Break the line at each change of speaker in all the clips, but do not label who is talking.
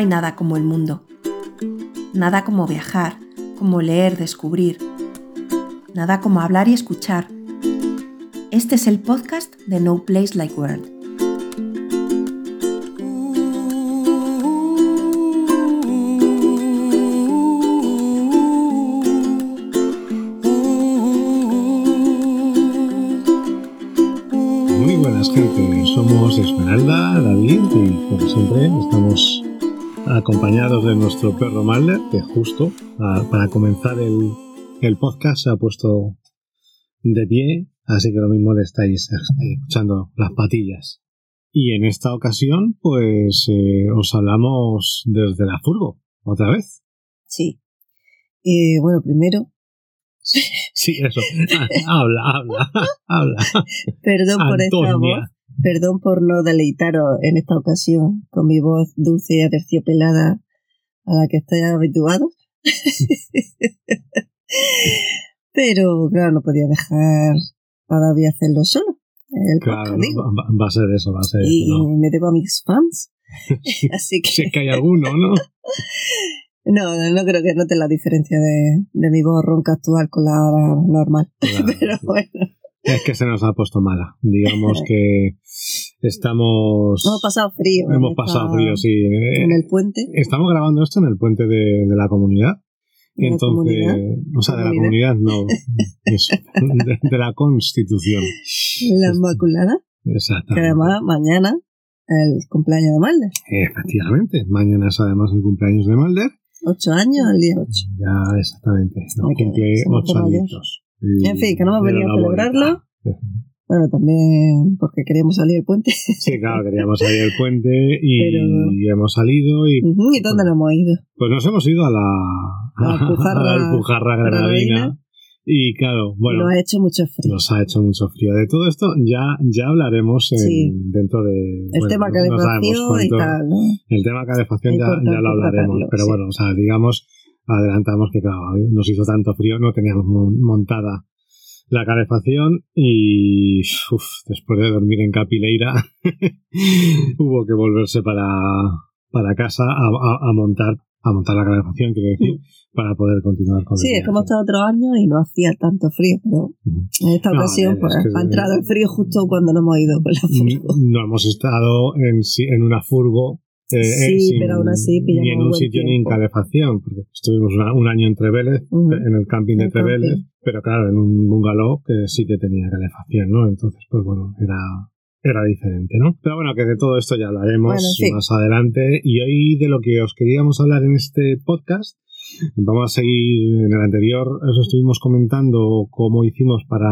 Hay nada como el mundo. Nada como viajar, como leer, descubrir. Nada como hablar y escuchar. Este es el podcast de No Place Like World.
Muy buenas gente, somos Esmeralda, David y como siempre estamos acompañados de nuestro perro Malder que justo ah, para comenzar el, el podcast se ha puesto de pie, así que lo mismo le estáis, estáis escuchando las patillas. Y en esta ocasión pues eh, os hablamos desde la furgo, otra vez.
Sí. Eh, bueno, primero,
Sí, eso. habla, habla, habla.
perdón por esta voz. Perdón por no deleitaros en esta ocasión con mi voz dulce y aterciopelada a la que estáis habituados. Pero, claro, no podía dejar a David hacerlo solo. El
Claro,
digo.
va, a ser eso, va a ser
y
eso, ¿no?
me debo a mis fans. Así que
Si es que hay alguno, ¿no?
no, no creo que noten la diferencia de, de mi voz ronca actual con la normal.
Claro,
Pero
sí.
bueno,
Es que se nos ha puesto mala. Digamos que estamos.
hemos pasado frío.
hemos pasado frío, sí. Eh,
En el puente.
Estamos grabando esto en el puente de, de la comunidad.
¿De la
Entonces,
comunidad?
o sea, de la
¿Comunidad?
no. Eso, de, de la constitución.
La Inmaculada. Que
Exactamente.
además mañana el cumpleaños de Malder.
Efectivamente. Mañana es además el cumpleaños de Malder.
Ocho años el día ocho.
Ya, exactamente. Nos
que
cumple ocho
mayor.
Y-
En fin, que no hemos venido a celebrarlo. Bueno, también porque queríamos salir del puente.
Sí, claro, queríamos salir del puente y
Pero-
hemos salido y
Ujú, ¿Y dónde nos hemos ido?
pues nos hemos ido a la,
A la Alpujarra-
a la Alpujarra granadina.
granadina.
Y claro,
Y
bueno,
nos ha hecho mucho frío.
nos ha hecho mucho frío. De todo esto ya, ya hablaremos en-
Sí.
dentro de...
El
bueno,
tema
no
calefacción y
cuánto-
tal, ¿no?
El tema calefacción ya, ya lo hablaremos.
tratarlo,
pero
sí.
bueno, o sea, digamos, adelantamos que claro, nos hizo tanto frío, no teníamos mon- montada la calefacción y uf, después de dormir en Capileira hubo que volverse para, para casa a, a- a montar a montar la calefacción, quiero decir, para poder continuar con
Sí,
el
es como
viaje.
estado otros años y no hacía tanto frío, pero en esta
No,
ocasión
es
pues,
que-
ha entrado el frío justo cuando nos hemos ido con la furgo.
No hemos estado en, en una furgo. Eh,
Sí,
sin-
pero aún así pillamos
Ni en un sitio ni en calefacción, porque estuvimos una- un año en Trevélez,
Ujú.
en el camping de
El camping.
Trevélez, pero claro, en un bungalow que sí que tenía calefacción, ¿no? Entonces, pues bueno, era, era diferente, ¿no? Pero bueno, que de todo esto ya hablaremos
Bueno,
más adelante. Y hoy de lo que os queríamos hablar en este podcast, vamos a seguir en el anterior, os estuvimos comentando cómo hicimos para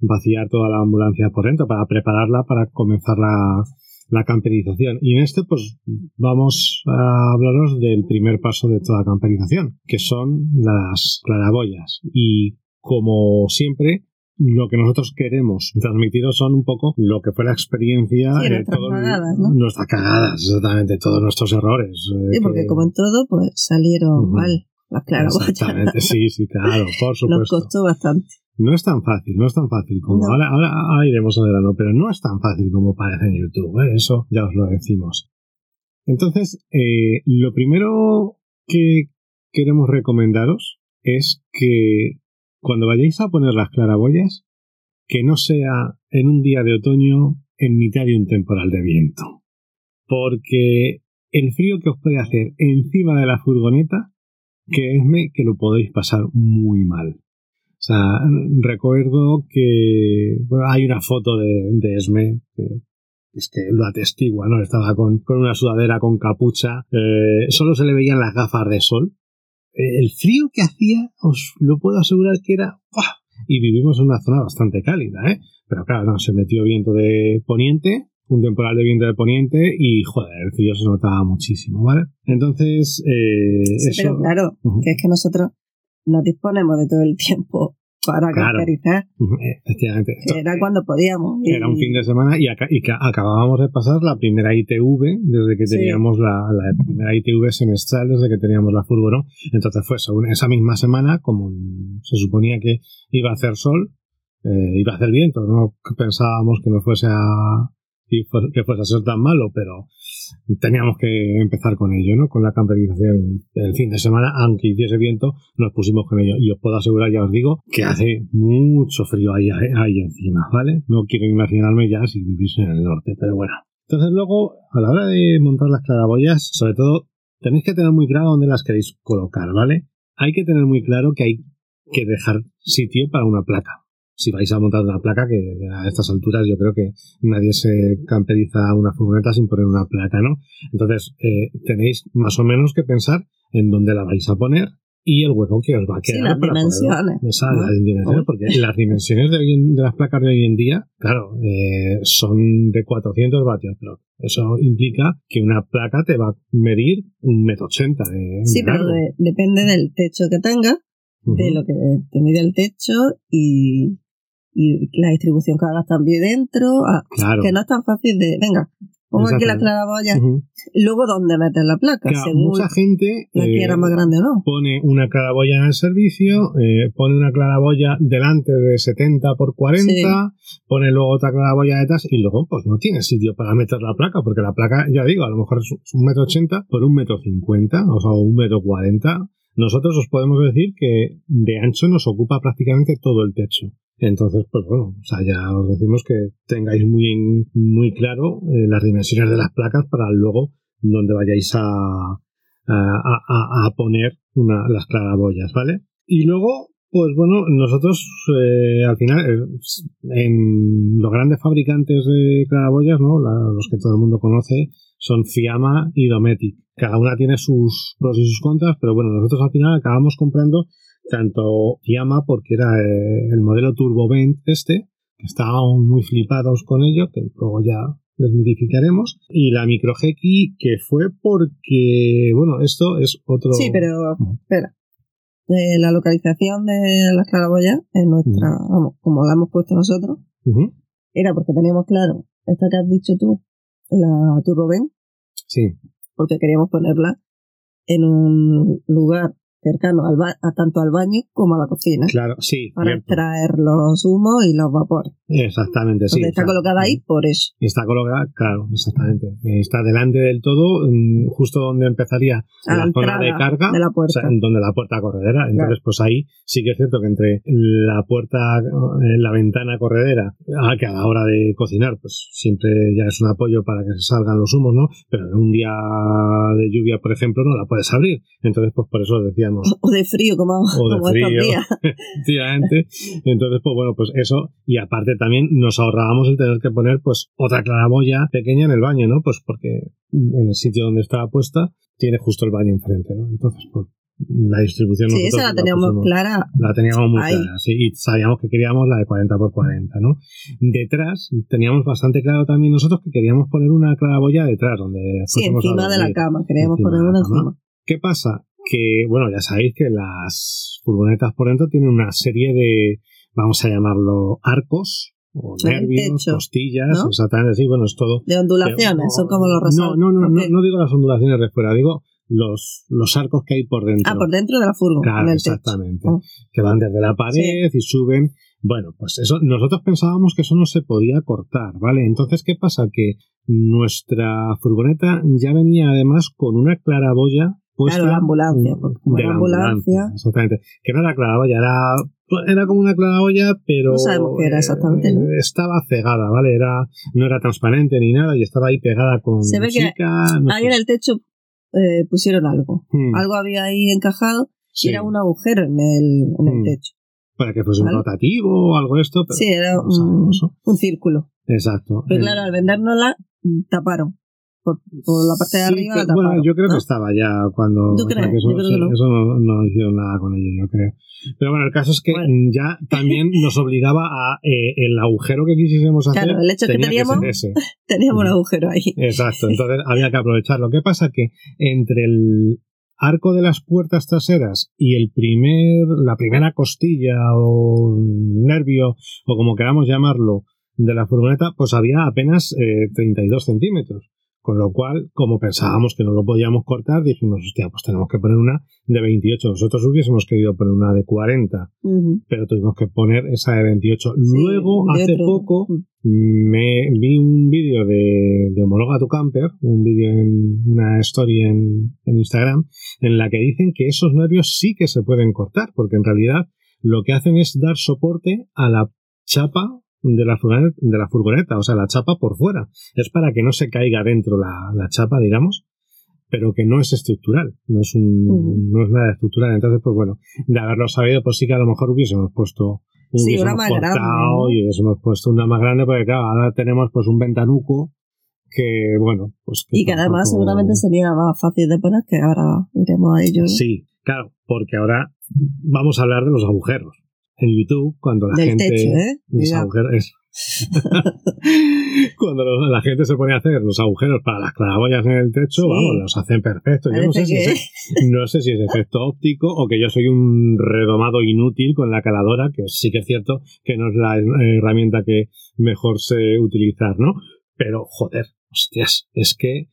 vaciar toda la ambulancia por dentro, para prepararla para comenzar la, la camperización. Y en este, pues vamos a hablaros del primer paso de toda camperización, que son las claraboyas. Y como siempre, lo que nosotros queremos transmitiros son un poco lo que fue la experiencia,
Sí,
eh,
nuestras
todo-
cagadas, ¿no?
nuestras cagadas, exactamente, todos nuestros errores. eh,
Sí, porque
que-
como en todo, pues salieron mal las claraboyas.
Exactamente, sí, sí, claro, por
Nos
supuesto.
costó bastante.
No es tan fácil, no es tan fácil como
No.
ahora, ahora, ahora iremos a verano, pero no es tan fácil como parece en YouTube, ¿eh? eso ya os lo decimos. Entonces, eh, lo primero que queremos recomendaros es que cuando vayáis a poner las claraboyas, que no sea en un día de otoño en mitad de un temporal de viento. Porque el frío que os puede hacer encima de la furgoneta, creedme que lo podéis pasar muy mal. O sea, recuerdo que bueno, hay una foto de, de Esme que es que lo atestigua, ¿no? Estaba con, con una sudadera con capucha, eh, solo se le veían las gafas de sol. Eh, el frío que hacía, os lo puedo asegurar que era... ¡buah! Y vivimos en una zona bastante cálida, ¿eh? Pero claro, no, se metió viento de poniente, un temporal de viento de poniente y, joder, el frío se notaba muchísimo, ¿vale? Entonces, eh,
Sí,
eso...
pero claro, que es que nosotros nos disponemos de todo el tiempo para
Claro.
camperizar,
Ujú, Efectivamente.
era cuando podíamos. y-
Era un fin de semana y, aca- y que acabábamos de pasar la primera ITV desde que
Sí.
teníamos la, la primera ITV semestral, desde que teníamos la furgo, ¿no? Entonces fue según esa misma semana, como se suponía que iba a hacer sol, eh, iba a hacer viento, ¿no? Pensábamos que no fuese a, y que fuese a ser tan malo, pero teníamos que empezar con ello, ¿no? Con la camperización. El fin de semana, aunque hiciese viento, nos pusimos con ello. Y os puedo asegurar, ya os digo, que hace mucho frío ahí, ahí encima, ¿vale? No quiero imaginarme ya si vivís en el norte, pero bueno. Entonces luego, a la hora de montar las claraboyas, sobre todo, tenéis que tener muy claro dónde las queréis colocar, ¿vale? Hay que tener muy claro que hay que dejar sitio para una placa si vais a montar una placa, que a estas alturas yo creo que nadie se camperiza una furgoneta sin poner una placa, ¿no? Entonces, eh, tenéis más o menos que pensar en dónde la vais a poner y el hueco que os va a quedar.
Sí, las dimensiones.
las dimensiones, porque las dimensiones de, de, las placas de hoy en día, claro, eh, son de 400 vatios, pero eso implica que una placa te va a medir un metro ochenta de
Sí, pero depende del techo que tenga, de lo que te mide el techo y, y la distribución que hagas también dentro, ah, que no es tan fácil de, venga, pongo aquí la claraboya, luego dónde meter la placa, según
mucha gente
la quiera más grande o no.
Pone una claraboya en el servicio, eh, pone una claraboya delante de 70 por 40, pone luego otra claraboya detrás y luego pues no tiene sitio para meter la placa, porque la placa, ya digo, a lo mejor es un metro ochenta por un metro cincuenta, o sea, un metro cuarenta. Nosotros os podemos decir que de ancho nos ocupa prácticamente todo el techo. Entonces, pues bueno, o sea, ya os decimos que tengáis muy, muy claro eh, las dimensiones de las placas para luego donde vayáis a, a, a, poner una, las claraboyas, ¿vale? Y luego, pues bueno, nosotros eh, al final, eh, en los grandes fabricantes de claraboyas, ¿no? los que todo el mundo conoce, son Fiamma y Dometic. Cada una tiene sus pros y sus contras, pero bueno, nosotros al final acabamos comprando tanto Yama, porque era eh, el modelo Turbovent este, que estábamos muy flipados con ello, que luego ya desmitificaremos, y la Microgeki, que fue porque, bueno, esto es otro...
Sí, pero, espera. Eh, la localización de las claraboyas en nuestra, vamos, como la hemos puesto nosotros, era porque teníamos claro, esta que has dicho tú, la Turbovent,
sí.
porque queríamos ponerla en un lugar cercano al a tanto al baño como a la cocina.
Claro, sí.
Para extraer los humos y los vapores.
Exactamente, sí.
está colocada ahí por eso.
Está colocada, claro, exactamente. Está delante del todo, justo donde empezaría la, zona de carga,
de la puerta.
donde la puerta corredera. Entonces, pues ahí sí que es cierto que entre la puerta, eh, la ventana corredera, a que a la hora de cocinar, pues siempre ya es un apoyo para que se salgan los humos, ¿no? Pero en un día de lluvia, por ejemplo, no la puedes abrir. Entonces, pues por eso decía
O de frío, como,
o de frío, efectivamente. Entonces, pues bueno, pues eso. Y aparte también nos ahorrábamos el tener que poner pues otra claraboya pequeña en el baño, ¿no? Pues porque en el sitio donde estaba puesta tiene justo el baño enfrente, ¿no? Entonces, pues la distribución
sí, esa la teníamos clara
la teníamos muy clara sí, y sabíamos que queríamos la de 40 por 40 ¿no? detrás teníamos bastante claro también nosotros que queríamos poner una claraboya detrás donde
sí encima de la cama queríamos poner una encima
¿qué pasa? Que, bueno, ya sabéis que las furgonetas por dentro tienen una serie de, vamos a llamarlo, arcos, o nervios, costillas, exactamente así, bueno, es todo.
De ondulaciones, son como los
No, no, no, no, digo las ondulaciones de fuera, digo los, los arcos que hay por dentro.
Ah, por dentro de la furgoneta.
Claro, exactamente. Ah. Que van desde la pared y suben. Bueno, pues eso, nosotros pensábamos que eso no se podía cortar, ¿vale? Entonces, ¿qué pasa? Que nuestra furgoneta ya venía además con una claraboya
claro, la ambulancia.
De la ambulancia. Exactamente. Que no era claraboya, era, era como una claraboya, pero.
No sabemos qué era exactamente. ¿no?
Estaba cegada, ¿vale? Era, no era transparente ni nada y estaba ahí pegada con.
Se ve que ahí en el techo eh, pusieron algo. Hmm. Algo había ahí encajado y era un agujero en el, en el hmm. techo.
Para que fuese un rotativo o algo de esto. Pero
sí, era un, un, círculo.
Exacto.
Pero claro, al vendérnosla taparon por, la parte de arriba.
bueno, yo creo que estaba ya cuando.
eso,
no. no. hicieron nada con ello, yo creo. Pero bueno, el caso es que ya también nos obligaba a eh, el agujero que quisiésemos hacer.
Claro, el hecho que teníamos, teníamos un agujero ahí.
Exacto, entonces había que aprovecharlo. ¿Qué pasa? Que entre el arco de las puertas traseras y el primer, la primera costilla o nervio, o como queramos llamarlo, de la furgoneta, pues había apenas 32 eh, centímetros. Con lo cual, como pensábamos que no lo podíamos cortar, dijimos, hostia, pues tenemos que poner una de 28. Nosotros hubiésemos querido poner una de 40, pero tuvimos que poner esa de 28. Luego, hace poco, me vi un vídeo de, de Homologa tu Camper, un vídeo en una story en, en Instagram, en la que dicen que esos nervios sí que se pueden cortar, porque en realidad lo que hacen es dar soporte a la chapa de la, furgoneta, de la furgoneta, o sea, la chapa por fuera. Es para que no se caiga dentro la, la chapa, digamos, pero que no es estructural, no es, un, no es nada estructural. Entonces, pues bueno, de haberlo sabido, pues sí que a lo mejor hubiésemos puesto
sí, una más grande.
y hubiésemos puesto una más grande, porque claro, ahora tenemos pues un ventanuco que, bueno, pues...
y que además seguramente sería más fácil de poner, que ahora iremos a ello.
Sí, claro, porque ahora vamos a hablar de los agujeros en YouTube cuando la gente
¿eh?
los agujeros cuando la gente se pone a hacer los agujeros para las claraboyas en el techo, vamos, los hacen perfectos. Yo no sé, si es, no sé si es efecto óptico o que yo soy un redomado inútil con la caladora, que sí que es cierto que no es la herramienta que mejor sé utilizar, ¿no? Pero, joder, hostias, es que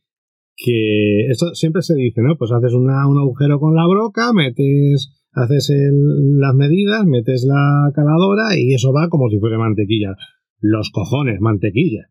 que esto siempre se dice, ¿no? Pues haces una, un agujero con la broca, metes haces las medidas, metes la caladora y eso va como si fuera mantequilla. Los cojones, mantequilla.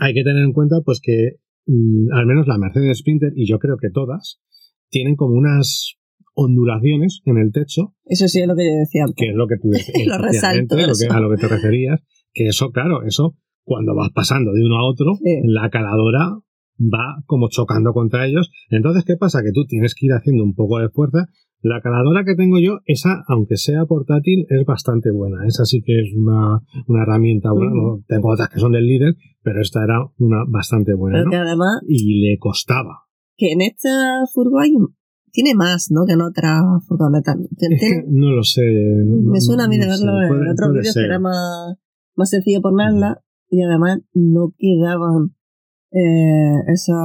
Hay que tener en cuenta pues que mm, al menos la Mercedes Sprinter y yo creo que todas tienen como unas ondulaciones en el techo.
Eso sí es lo que yo decía.
Que es lo que tú decías.
lo resalto.
a lo que te referías. Que eso, claro, eso cuando vas pasando de uno a otro, la caladora va como chocando contra ellos. Entonces, ¿qué pasa? Que tú tienes que ir haciendo un poco de fuerza la caladora que tengo yo, esa, aunque sea portátil, es bastante buena. Esa sí que es una, una herramienta buena. Tengo otras que son del líder, pero esta era una bastante buena.
además.
Y le costaba.
Que en esta furgo hay tiene más, ¿no? Que en otra furgoneta.
no lo sé.
Me suena a mí de verlo en otros vídeos que era más, más sencillo ponerla y además no quedaban eh, esa,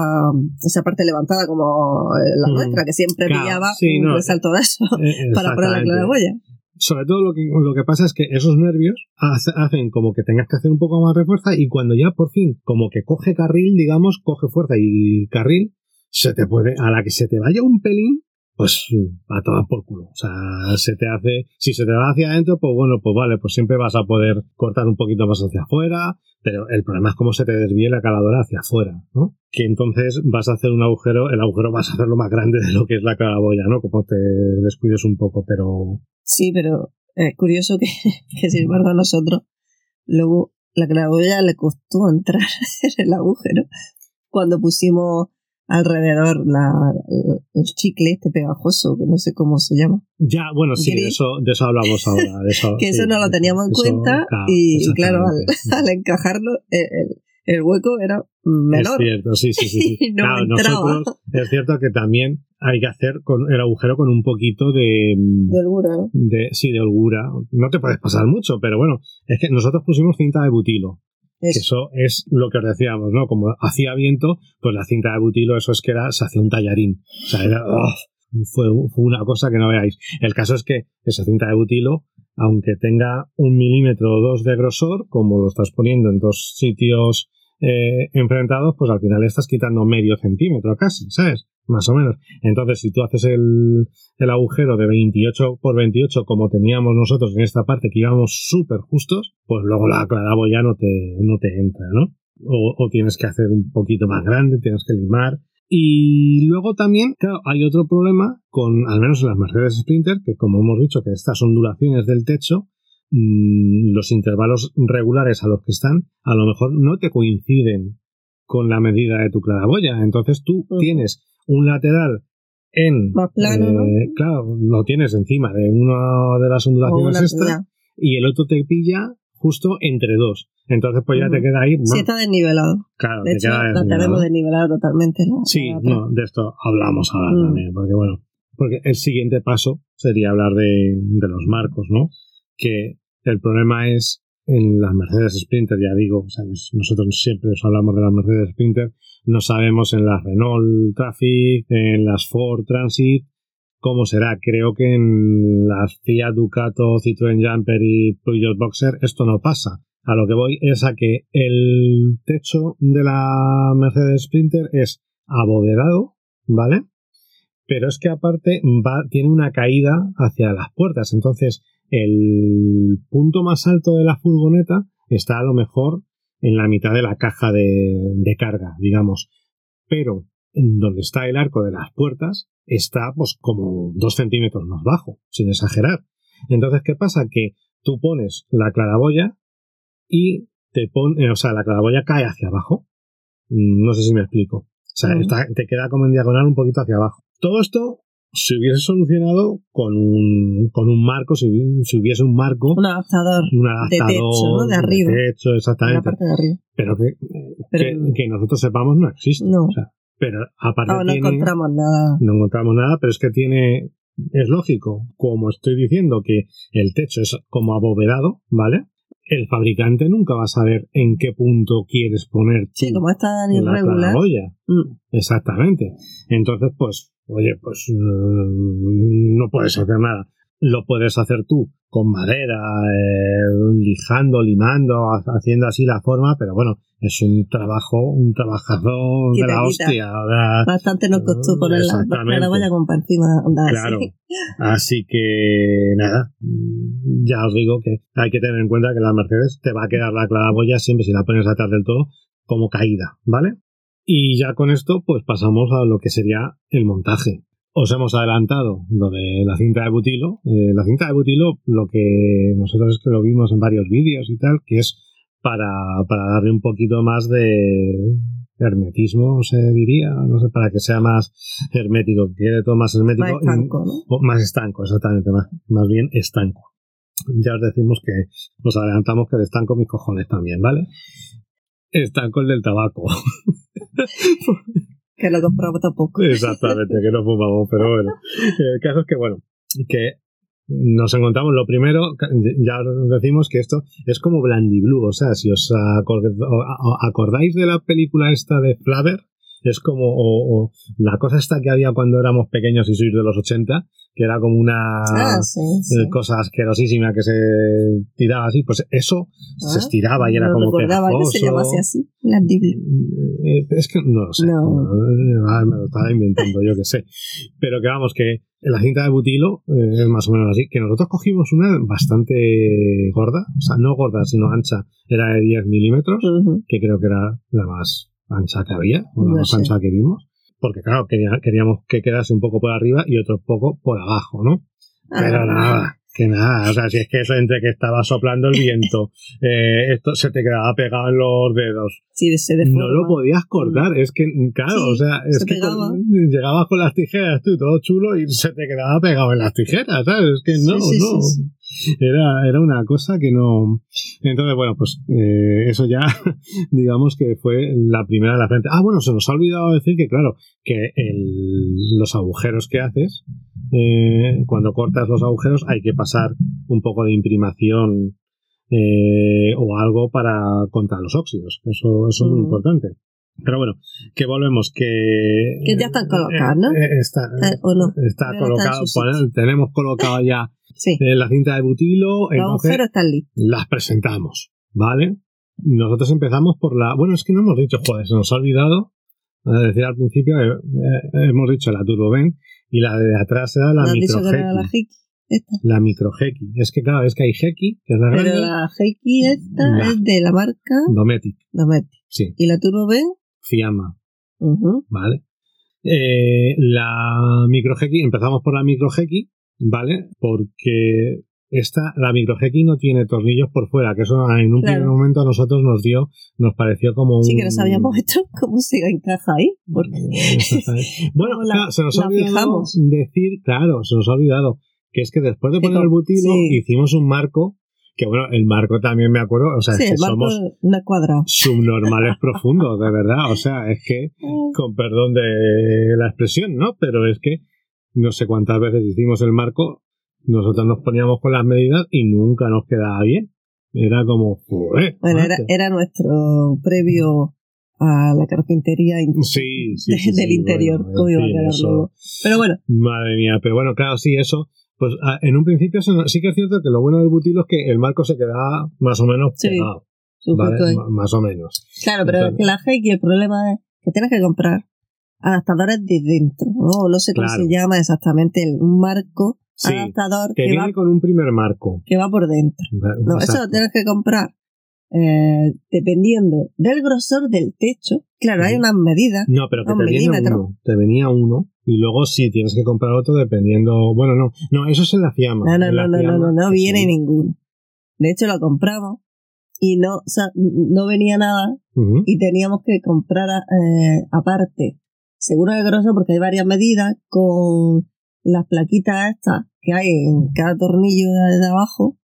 esa parte levantada como la mm. nuestra, que siempre pillaba un resalto de eso eh, para poner la claraboya.
Sobre todo lo que, lo que pasa es que esos nervios hacen como que tengas que hacer un poco más de fuerza y cuando ya por fin como que coge carril, digamos, coge fuerza y carril, se te puede, a la que se te vaya un pelín, pues a tomar por culo. O sea, se te hace, si se te va hacia adentro, pues bueno, pues vale, pues siempre vas a poder cortar un poquito más hacia afuera, pero el problema es cómo se te desvíe la caladora hacia afuera, ¿no? Que entonces vas a hacer un agujero, el agujero vas a hacerlo más grande de lo que es la calaboya, ¿no? Como te descuides un poco, pero...
Sí, pero es curioso que, que sin embargo a nosotros luego la claraboya le costó entrar en el agujero cuando pusimos alrededor la, el chicle este pegajoso, que no sé cómo se llama.
Ya, bueno, sí, de eso, de eso hablamos ahora. De eso,
que eso no lo teníamos en cuenta y, claro, al, encajarlo, el, el, hueco era menor.
Es cierto, sí, sí, sí. claro, nosotros, es cierto que también hay que hacer con el agujero con un poquito de...
De holgura, ¿no?
De, sí, de holgura. No te puedes pasar mucho, pero bueno, es que nosotros pusimos cinta de butilo. Eso. es lo que os decíamos, ¿no? Como hacía viento, pues la cinta de butilo, eso es que era, se hacía un tallarín. O sea, era, ¡oh! fue, fue, una cosa que no veáis. El caso es que esa cinta de butilo, aunque tenga un milímetro o dos de grosor, como lo estás poniendo en dos sitios eh, enfrentados, pues al final estás quitando medio centímetro casi, ¿sabes? Más o menos. Entonces, si tú haces el, el agujero de 28 por 28 como teníamos nosotros en esta parte que íbamos súper justos, pues luego la claraboya no te, no te entra, ¿no? O, o, tienes que hacer un poquito más grande, tienes que limar. Y luego también, claro, hay otro problema con, al menos en las Mercedes Sprinter, que como hemos dicho, que estas ondulaciones del techo, mmm, los intervalos regulares a los que están, a lo mejor no te coinciden con la medida de tu claraboya. Entonces tú tienes un lateral en...
Más plano, ¿no?
Eh, claro, lo tienes encima de una de las ondulaciones extra y el otro te pilla justo entre dos. Entonces, pues ya te queda ahí.
Sí, está desnivelado.
Claro,
de
te
hecho,
queda
lo tenemos desnivelado totalmente. ¿no?
Sí, no, de esto hablamos ahora mm. también, porque bueno, porque el siguiente paso sería hablar de, de los marcos, ¿no? Que el problema es en las Mercedes Sprinter, ya digo, nosotros siempre os hablamos de las Mercedes Sprinter, no sabemos en las Renault Traffic, en las Ford Transit, cómo será. Creo que en las Fiat Ducato, Citroën Jumper y Peugeot Boxer esto no pasa. A lo que voy es a que el techo de la Mercedes Sprinter es abovedado, ¿vale? Pero es que aparte va, tiene una caída hacia las puertas. Entonces, el punto más alto de la furgoneta está a lo mejor en la mitad de la caja de, carga, digamos. Pero donde está el arco de las puertas está pues como dos centímetros más bajo, sin exagerar. Entonces, ¿qué pasa? Que tú pones la claraboya y te pone, o sea, la claraboya cae hacia abajo. Mm, no sé si me explico. O sea, te queda como en diagonal un poquito hacia abajo. Todo esto se hubiese solucionado con un, con un marco, si hubiese, un marco.
Un adaptador.
Un adaptador.
De techo, ¿no? De arriba.
De techo, exactamente. La
parte de arriba.
Pero que, que, nosotros sepamos no existe.
No.
O sea, pero aparte.
No, no encontramos nada.
No encontramos nada, pero es que tiene. Es lógico, como estoy diciendo, que el techo es como abovedado, ¿vale? El fabricante nunca va a saber en qué punto quieres poner
sí, como tan irregular.
Mm. Exactamente. Entonces, pues, oye, pues mm, no puedes hacer nada. Lo puedes hacer tú con madera, eh, lijando, limando, haciendo así la forma, pero bueno, es un trabajo, un trabajador de la hostia.
Bastante nos costó poner la vaya con encima.
claro. Así que nada, ya os digo que hay que tener en cuenta que la Mercedes te va a quedar la claraboya siempre si la pones atrás del todo como caída, ¿vale? Y ya con esto, pues pasamos a lo que sería el montaje os hemos adelantado lo de la cinta de butilo. Eh, la cinta de butilo, lo que nosotros es que lo vimos en varios vídeos y tal, que es para, para darle un poquito más de hermetismo, se diría, no sé, para que sea más hermético, que quede todo más hermético.
Más estanco, ¿no?
más estanco, exactamente, más, más bien estanco. Ya os decimos que nos adelantamos que de estanco mis cojones también, ¿vale? Estanco el del tabaco.
que lo compramos tampoco.
Exactamente, que no fumamos, pero bueno. El caso es que, bueno, que nos encontramos lo primero, ya decimos que esto es como Blandy Blue, o sea, si os acordáis de la película esta de Flaver, es como o, la cosa esta que había cuando éramos pequeños y sois de los 80, que era como una
ah,
eh, cosa asquerosísima que se tiraba así, pues eso se ah, estiraba y era como
recordaba que se llamase así, la
eh, es que no lo sé, ah, me lo estaba inventando, yo que sé. Pero que vamos, que la cinta de butilo eh, es más o menos así, que nosotros cogimos una bastante gorda, o sea, no gorda, sino ancha, era de 10 milímetros, que creo que era la más ancha que había, o la más ancha que vimos, porque claro, queríamos que quedase un poco por arriba y otro poco por abajo, ¿no? Pero nada, que nada, o sea, si es que eso entre que estaba soplando el viento, eh, esto se te quedaba pegado en los dedos.
Sí, se
No lo podías cortar, es que, claro, o sea, es que llegabas con las tijeras tú, todo chulo, y se te quedaba pegado en las tijeras, ¿sabes? Es que no, no. Era, era una cosa que no. Entonces, bueno, pues eh, eso ya, digamos que fue la primera de la frente. Ah, bueno, se nos ha olvidado decir que, claro, que el, los agujeros que haces, eh, cuando cortas los agujeros, hay que pasar un poco de imprimación eh, o algo para contra los óxidos. Eso, eso es muy importante. Pero bueno, que volvemos, que...
Que ya están colocados, ¿no?
Eh, está,
eh, ¿O no?
Está colocado, tenemos colocado ya
sí.
la cinta de butilo.
Los agujeros están listos.
Las presentamos, ¿vale? Nosotros empezamos por la... Bueno, es que no hemos dicho, joder, se nos ha olvidado decir al principio, hemos dicho la Turbo y la de atrás era la micro
la
La micro Es que claro, es que hay Heki, que es la
Pero la Heki esta es de la marca
Dometic.
Dometic.
Sí.
¿Y la Turbo B?
Fiamma. Vale. Eh, la micro empezamos por la micro ¿vale? Porque esta, la micro no tiene tornillos por fuera, que eso en un primer momento a nosotros nos dio, nos pareció como un...
Sí, que no sabíamos esto, cómo se encaja ahí. Porque...
bueno, se nos ha olvidado decir, claro, se nos ha olvidado que es que después de poner el butilo hicimos un marco que bueno, el marco también me acuerdo, o sea, es que somos subnormales profundos, de verdad, o sea, es que, con perdón de la expresión, ¿no? Pero es que no sé cuántas veces hicimos el marco, nosotros nos poníamos con las medidas y nunca nos quedaba bien. Era como,
bueno, era, era, nuestro previo a la carpintería
sí,
del interior, cómo iba a quedar Pero bueno.
Madre mía, pero bueno, claro, sí, eso pues en un principio sí que es cierto que lo bueno del butilo es que el marco se quedaba más o menos pegado. más o menos.
Claro, pero es que la el problema es que tienes que comprar adaptadores de dentro, ¿no? No sé cómo se llama exactamente, un marco adaptador
que, viene con un primer marco.
Que va por dentro. No, eso lo tienes que comprar eh, dependiendo del grosor del techo. Claro, hay unas medidas.
No, pero que te viene uno. Te venía uno y luego sí tienes que comprar otro dependiendo. Bueno, no, no, eso es en la fiamma.
No, no, no, no, no, no, viene ninguno. De hecho, lo compramos y no, o sea, no venía nada y teníamos que comprar eh, aparte seguro de grosor porque hay varias medidas con las plaquitas estas que hay en cada tornillo de, abajo.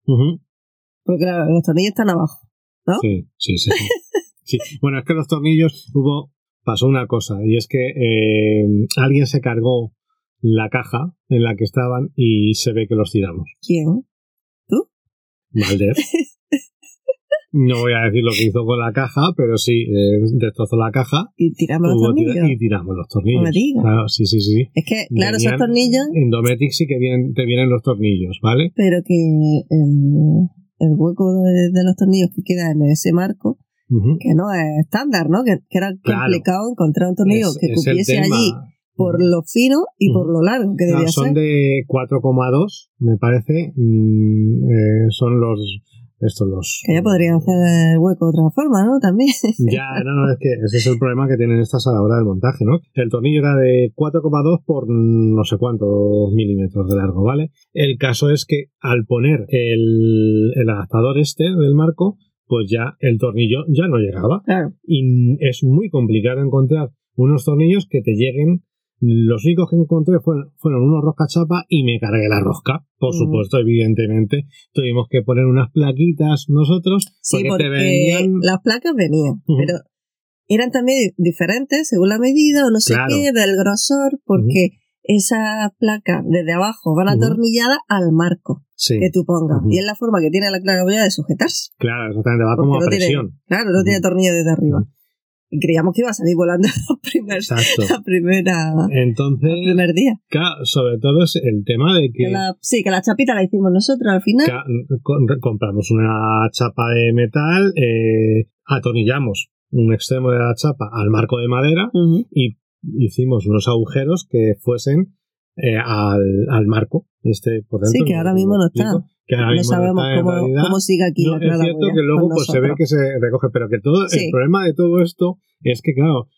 Porque claro, los tornillos están abajo, ¿no?
Sí, sí, sí. sí. Bueno, es que los tornillos hubo, pasó una cosa, y es que eh, alguien se cargó la caja en la que estaban y se ve que los tiramos.
¿Quién? ¿Tú?
Valder. No voy a decir lo que hizo con la caja, pero sí, eh, destrozó la caja.
Y tiramos los tornillos.
y tiramos los tornillos. Claro, sí, sí, sí.
Es que, claro, esos tornillos.
En Dometic sí que vienen, te vienen los tornillos, ¿vale?
Pero que el, el hueco de, los tornillos que queda en ese marco, que no es estándar, ¿no? Que, era complicado encontrar un tornillo que cupiese allí por lo fino y por lo largo que debía
son ser. Son de 4,2, me parece. Mm, eh, son los estos los...
Que ya podrían hacer el hueco de otra forma, ¿no? También.
Ya, no, no, es que ese es el problema que tienen estas a la hora del montaje, ¿no? El tornillo era de 4,2 por no sé cuántos milímetros de largo, ¿vale? El caso es que al poner el, el adaptador este del marco, pues ya el tornillo ya no llegaba.
Claro.
Y es muy complicado encontrar unos tornillos que te lleguen los únicos que encontré fueron, fueron unos roscachapa y me cargué la rosca. Por supuesto, evidentemente, tuvimos que poner unas plaquitas nosotros.
Sí, porque, las placas venían, pero eran también diferentes según la medida o no sé qué, del grosor, porque esas placas desde abajo van atornilladas al marco que tú pongas. Y es la forma que tiene la claraboya de sujetarse.
Claro, exactamente, va como a presión.
claro, no tiene tornillo desde arriba creíamos que iba a salir volando la primera
Entonces,
el primer día.
Claro, sobre todo es el tema de que...
sí, que la chapita la hicimos nosotros al final.
compramos una chapa de metal, eh, atornillamos un extremo de la chapa al marco de madera y hicimos unos agujeros que fuesen eh, al, al, marco. Este, por dentro,
sí, que ahora mismo no está. no sabemos cómo, sigue aquí la
Es cierto que luego pues, se ve que se recoge, pero que todo el problema de todo esto es que, claro,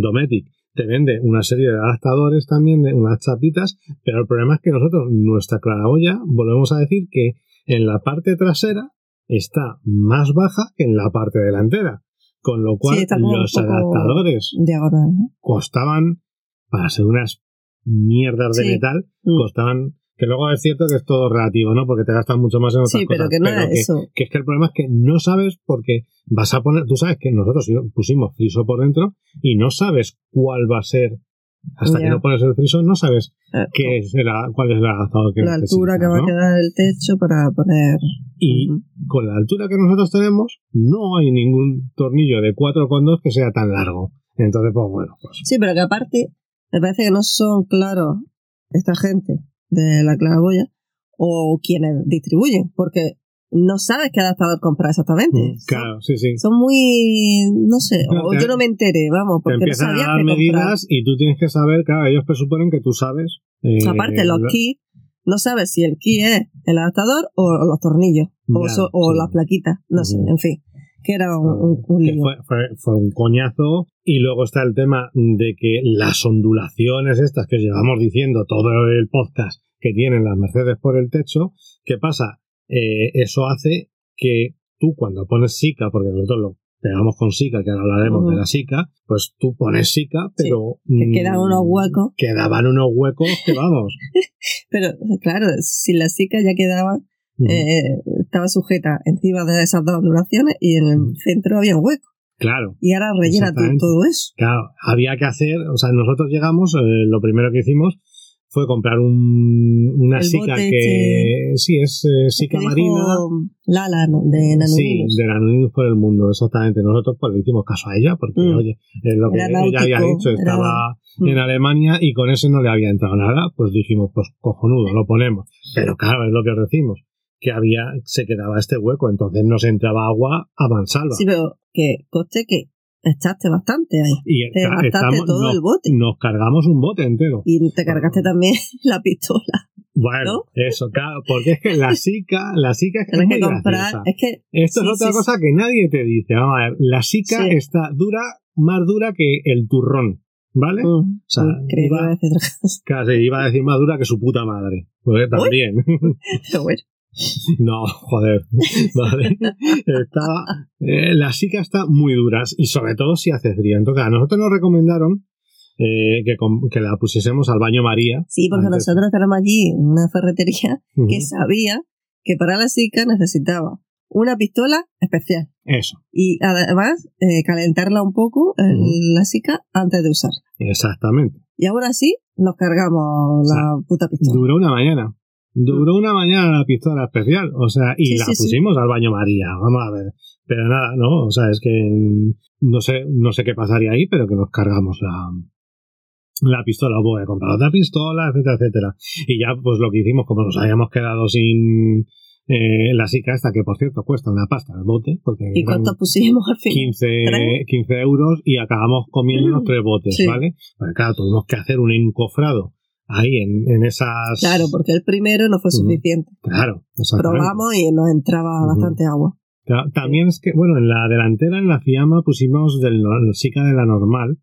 Dometic te vende una serie de adaptadores también, de unas chapitas, pero el problema es que nosotros, nuestra claraboya, volvemos a decir que en la parte trasera está más baja que en la parte delantera. Con lo cual, los adaptadores costaban, para ser unas mierdas de metal, mm. costaban que luego es cierto que es todo relativo, ¿no? Porque te gastas mucho más en otras
sí, pero que no es eso.
Que es que el problema es que no sabes porque vas a poner, tú sabes que nosotros pusimos friso por dentro y no sabes cuál va a ser hasta que no pones el friso no sabes eh, qué es cuál es el adaptador que
La altura que va a quedar el techo para poner...
Y con la altura que nosotros tenemos no hay ningún tornillo de 4,2 que sea tan largo. Entonces, pues bueno. Pues.
Sí, pero que aparte me parece que no son claros esta gente de la claraboya o quienes distribuyen, porque no sabes qué adaptador comprar exactamente. Mm,
claro, sí, sí.
Son muy, no sé, o yo no me enteré, vamos, porque no sabía a dar medidas
y tú tienes que saber, claro, ellos presuponen que tú sabes.
Eh, Aparte, los kits, no sabes si el kit es el adaptador o, los tornillos, o, las plaquitas, no sé, en fin que era un,
fue, un coñazo. Y luego está el tema de que las ondulaciones estas que llevamos diciendo todo el podcast que tienen las Mercedes por el techo, ¿qué pasa? Eh, eso hace que tú cuando pones SICA, porque nosotros lo pegamos con SICA, que ahora hablaremos de la SICA, pues tú pones SICA, pero...
que quedan unos huecos.
Quedaban unos huecos que vamos.
pero claro, si la SICA ya quedaba eh, estaba sujeta encima de esas dos ondulaciones y en el centro había un hueco.
Claro.
Y ahora rellena todo eso.
Claro, había que hacer, o sea, nosotros llegamos, eh, lo primero que hicimos fue comprar un, una sica que sí. es eh, sica marina.
Lala de Nanoninus
sí de Nanoninus por el mundo exactamente. Nosotros pues le hicimos caso a ella porque mm. oye es lo que ella había dicho estaba mm. en Alemania y con ese no le había entrado nada pues dijimos pues cojonudo lo ponemos. Pero claro es lo que os decimos que había, se quedaba este hueco, entonces nos entraba agua a mansalva.
Sí, pero que coste que echaste bastante ahí.
Y
te gastaste todo
nos,
el bote.
Nos cargamos un bote entero.
Y te cargaste también la pistola.
Bueno, eso, claro, porque es que la sica, la sica es que, es muy
comprar, es que,
Esto es otra cosa que nadie te dice. Vamos a ver, la sica está dura, más dura que el turrón. ¿Vale?
Mm, o sea, iba, a decir
casi iba a decir más dura que su puta madre. Pues también.
Pero bueno.
No, joder. Vale. Está, eh, la sica está muy duras y sobre todo si hace frío. Entonces, a nosotros nos recomendaron eh, que, que, la pusiésemos al baño María.
Sí, porque nosotros tenemos allí una ferretería que sabía que para la sica necesitaba una pistola especial.
Eso.
Y además eh, calentarla un poco la sica antes de usarla.
Exactamente.
Y ahora sí nos cargamos la puta pistola.
Duró una mañana. Duró una mañana la pistola especial, o sea, y la pusimos al baño María, vamos a ver. Pero nada, no, o sea, es que no sé, no sé qué pasaría ahí, pero que nos cargamos la, la pistola, voy a comprar otra pistola, etcétera, etcétera. Y ya, pues lo que hicimos, como nos habíamos quedado sin eh, la sica esta, que por cierto cuesta una pasta el bote. Porque
¿Y cuánto pusimos al fin?
15, 15 euros y acabamos comiéndonos mm, tres botes, ¿vale? Porque claro, tuvimos que hacer un encofrado ahí en, en esas.
Claro, porque el primero no fue suficiente.
Claro,
Probamos y nos entraba bastante agua.
También es que, bueno, en la delantera, en la Fiamma, pusimos del Sica de la normal.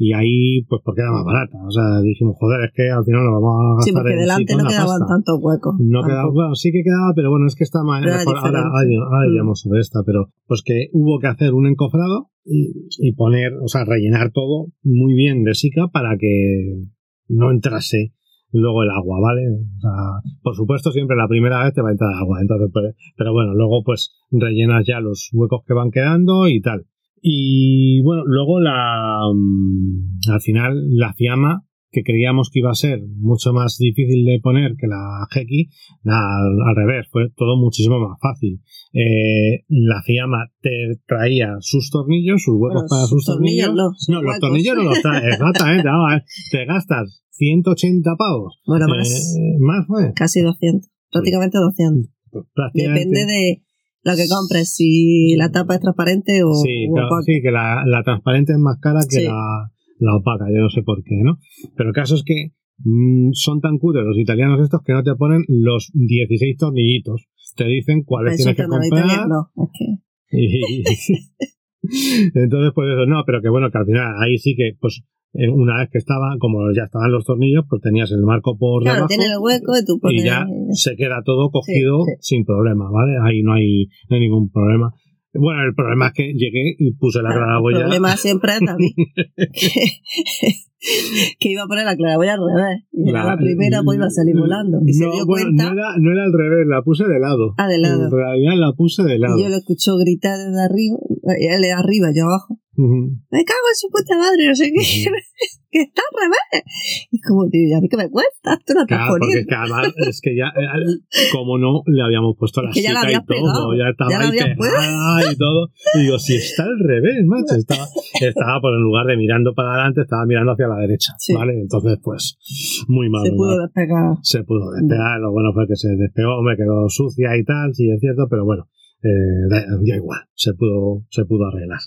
Y ahí, pues porque era más barata. O sea, dijimos, joder, es que al final lo vamos a gastar
Sí, porque delante no quedaban tantos huecos.
No quedaba, bueno, sí que quedaba, pero bueno, es que está más. Mejor, ahora, ahora, mm. sobre esta, pero pues que hubo que hacer un encofrado y, y poner, o sea, rellenar todo muy bien de Sica para que no entrase luego el agua, ¿vale? O sea, por supuesto, siempre la primera vez te va a entrar agua, entonces, pues, pero bueno, luego pues rellenas ya los huecos que van quedando y tal. Y bueno, luego la, mm, al final la fiamma que creíamos que iba a ser mucho más difícil de poner que la Heki, al, revés, fue todo muchísimo más fácil. Eh, la Fiamma te traía sus tornillos, sus huecos para sus, tornillos.
no,
no los tornillos no los trae, exactamente. te gastas 180 pavos.
Bueno, más.
Eh, más fue.
Casi 200, prácticamente 200. Pues Depende de lo que compres, si la tapa es transparente o.
Sí, sí que la, la, transparente es más cara que la la opaca, yo no sé por qué, ¿no? Pero el caso es que mm, son tan cutres los italianos estos que no te ponen los 16 tornillitos. Te dicen cuáles tienes que comprar.
No, que...
Entonces, pues eso, no, pero que bueno, que al final ahí sí que, pues, una vez que estaba, como ya estaban los tornillos, pues tenías el marco por
claro, tiene el hueco y tú pones...
Y ya se queda todo cogido sin problema, ¿vale? Ahí no hay, no hay ningún problema. Bueno, el problema es que llegué y puse la claraboya.
El problema siempre es también que, iba a poner la claraboya al revés. Y la, primera pues iba a salir volando. Y no, se dio bueno, cuenta.
No era, no era al revés, la puse de lado.
Ah, de lado.
En realidad la puse de lado.
Y yo lo escucho gritar desde arriba, él de arriba, yo abajo. Me cago en su puta madre, no sé qué. que está al revés. Y como, tío, ¿a mí que me cuesta? Tú no
claro, porque es que ya, eh, como no le habíamos puesto la chica y todo, ya estaba ya ahí y todo. Y digo, si está al revés, macho. Estaba, estaba por el lugar de mirando para adelante, estaba mirando hacia la derecha. ¿Vale? Entonces, pues, muy mal.
Se pudo despegar.
Se pudo despegar. Lo bueno fue que se despegó, me quedó sucia y tal, sí es cierto, pero bueno. Eh, ya igual, se pudo, se pudo arreglar.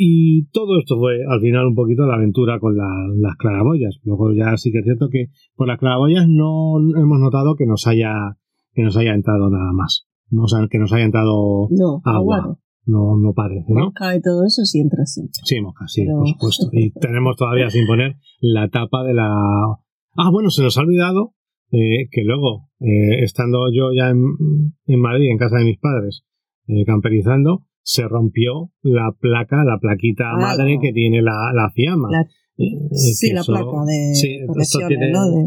Y todo esto fue al final un poquito la aventura con las claraboyas. Luego ya sí que es cierto que por las claraboyas no hemos notado que nos haya, que nos haya entrado nada más. No, o sea, que nos haya entrado agua. No, no parece, ¿no?
Mosca y todo eso sí entra así.
Sí, mosca, sí, por supuesto. Y tenemos todavía sin poner la tapa de la... Ah, bueno, se nos ha olvidado eh, que luego, eh, estando yo ya en, en, Madrid, en casa de mis padres, eh, camperizando, se rompió la placa, la plaquita madre que tiene la, la Fiamma.
Eh, sí, la placa de
sí,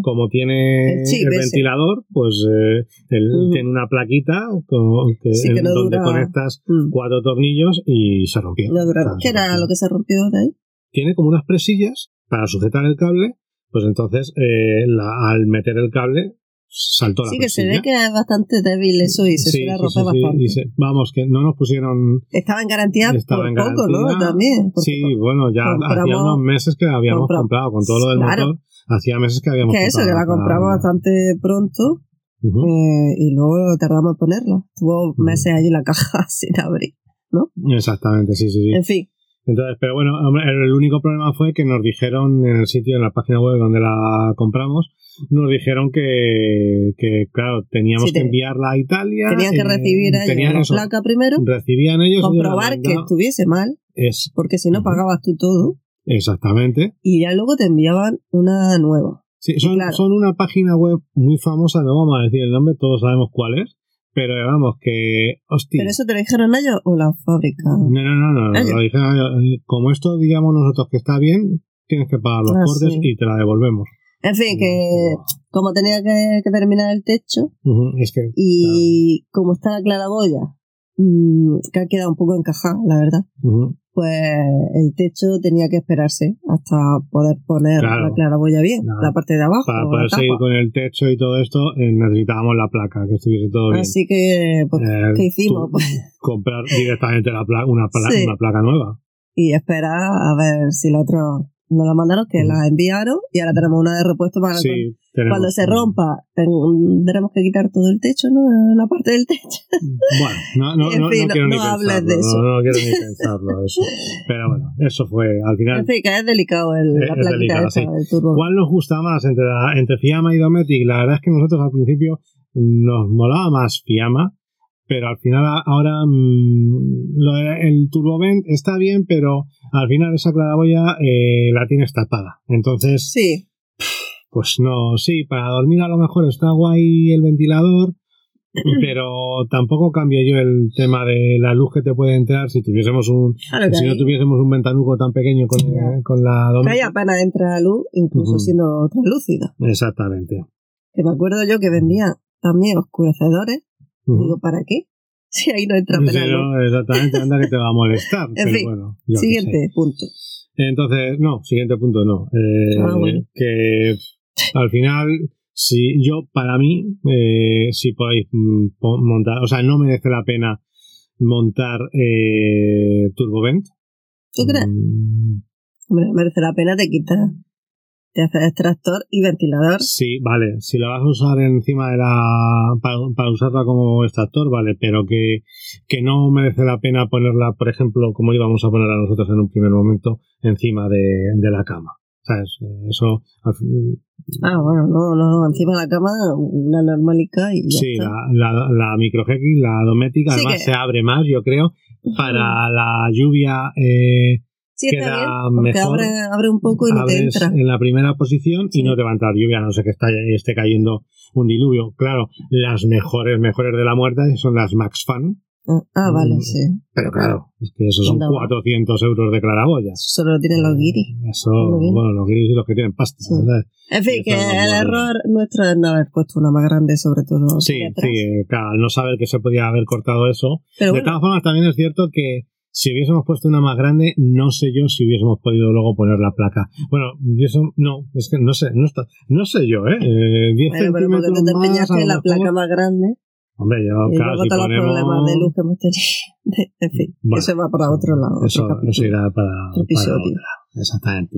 como tiene el, ventilador, pues eh, tiene una plaquita con, que, donde conectas mm. cuatro tornillos y se rompió.
¿Qué era lo que se rompió de ahí?
Tiene como unas presillas para sujetar el cable, pues entonces eh, al meter el cable saltó la
Sí, que se ve que es bastante débil eso y se suele romper bastante.
vamos, que no nos pusieron...
Estaba en garantía por poco, ¿no? También.
Sí, bueno, ya hacía unos meses que habíamos comprado con todo lo del motor. Hacía meses que habíamos
comprado. Que eso, que la compramos bastante pronto eh, y luego tardamos en ponerla. Estuvo meses allí en la caja sin abrir, ¿no?
Exactamente, sí, sí, sí.
En fin.
Entonces, pero bueno, el único problema fue que nos dijeron en el sitio, en la página web donde la compramos, nos dijeron que, que claro, teníamos que enviarla a Italia.
Tenían que recibir ellos la placa primero.
Recibían ellos.
Comprobar que estuviese mal.
Es.
Porque si no pagabas tú todo.
Exactamente.
Y ya luego te enviaban una nueva.
Sí, son, son una página web muy famosa, no vamos a decir el nombre, todos sabemos cuál es. Pero vamos, que. Hostia.
¿Pero eso te lo dijeron ellos o la fábrica?
No, no, no, no. Lo dijeron Como esto, digamos nosotros que está bien, tienes que pagar los ah, cortes y te la devolvemos.
En fin, que como tenía que, terminar el techo
es que,
y como está la claraboya, mmm, que ha quedado un poco encajada, la verdad, pues el techo tenía que esperarse hasta poder poner la claraboya bien, la parte de abajo.
Para poder seguir con el techo y todo esto, eh, necesitábamos la placa, que estuviese todo bien.
Así que, pues, eh, ¿qué hicimos? Pues
comprar directamente la una, una placa nueva.
Y esperar a ver si la otro nos la mandaron, que la enviaron y ahora tenemos una de repuesto para cuando, se rompa tendremos que quitar todo el techo, ¿no? La parte del techo.
Bueno, no, no, no, quiero ni pensarlo,
de eso.
No, quiero ni pensarlo eso. Pero bueno, eso fue al final.
En fin, que es delicado el, la plaquita esa, del turbo.
¿Cuál nos gusta más entre, la, entre Fiamma y Dometic? La verdad es que nosotros al principio nos molaba más Fiamma pero al final ahora mm, lo el turbovent está bien, pero al final esa claraboya eh, la tienes tapada. Entonces,
sí.
pues no, sí, para dormir a lo mejor está guay el ventilador, pero tampoco cambio yo el tema de la luz que te puede entrar si tuviésemos un si no tuviésemos un ventanuco tan pequeño con, con la
Que hay apenas entra luz, incluso siendo translúcida.
Exactamente.
Que me acuerdo yo que vendía también oscurecedores Digo, ¿para qué? Si ahí no entra sí,
no, exactamente, anda que te va a molestar.
en fin, bueno, siguiente punto.
Entonces, no, siguiente punto no. Eh, ah, bueno. Que al final, si yo, para mí, eh, si podéis mm, montar, o sea, no merece la pena montar eh, Turbovent.
¿Tú crees? Mm. Hombre, merece la pena, te quita te hace extractor y ventilador.
Sí, vale. Si la vas a usar encima de la. para, usarla como extractor, vale, pero que, que no merece la pena ponerla, por ejemplo, como íbamos a poner a nosotros en un primer momento, encima de, de la cama. ¿Sabes? Eso.
Ah, bueno, no, no, no, encima de la cama, una normalica y ya
Sí, La, la, la micro la domética, además se abre más, yo creo, para la lluvia. Eh,
Sí, está bien, porque abre, abre, un poco y no te entra.
en la primera posición y no te va a entrar lluvia, no sé que está, esté cayendo un diluvio. Claro, las mejores, mejores de la muerte son las Max Fan.
Ah, ah vale, mm, sí.
Pero claro, es que esos son 400 euros de claraboyas.
Solo lo tienen los guiris.
Eso, bueno, los guiris y los que tienen pasta.
En fin, que el error nuestro es no haber puesto una más grande, sobre todo.
Sí, sí, claro, al no saber que se podía haber cortado eso. de todas formas, también es cierto que si hubiésemos puesto una más grande, no sé yo si hubiésemos podido luego poner la placa. Bueno, eso, no, es que no sé, no está, no sé yo, ¿eh? eh 10 bueno, pero porque
tú te empeñaste en la placa más grande.
Hombre, yo, y claro, luego si todos
ponemos... los problemas de luz que hemos tenido. En fin, eso va para otro lado.
Eso,
otro
eso irá para. Para exactamente.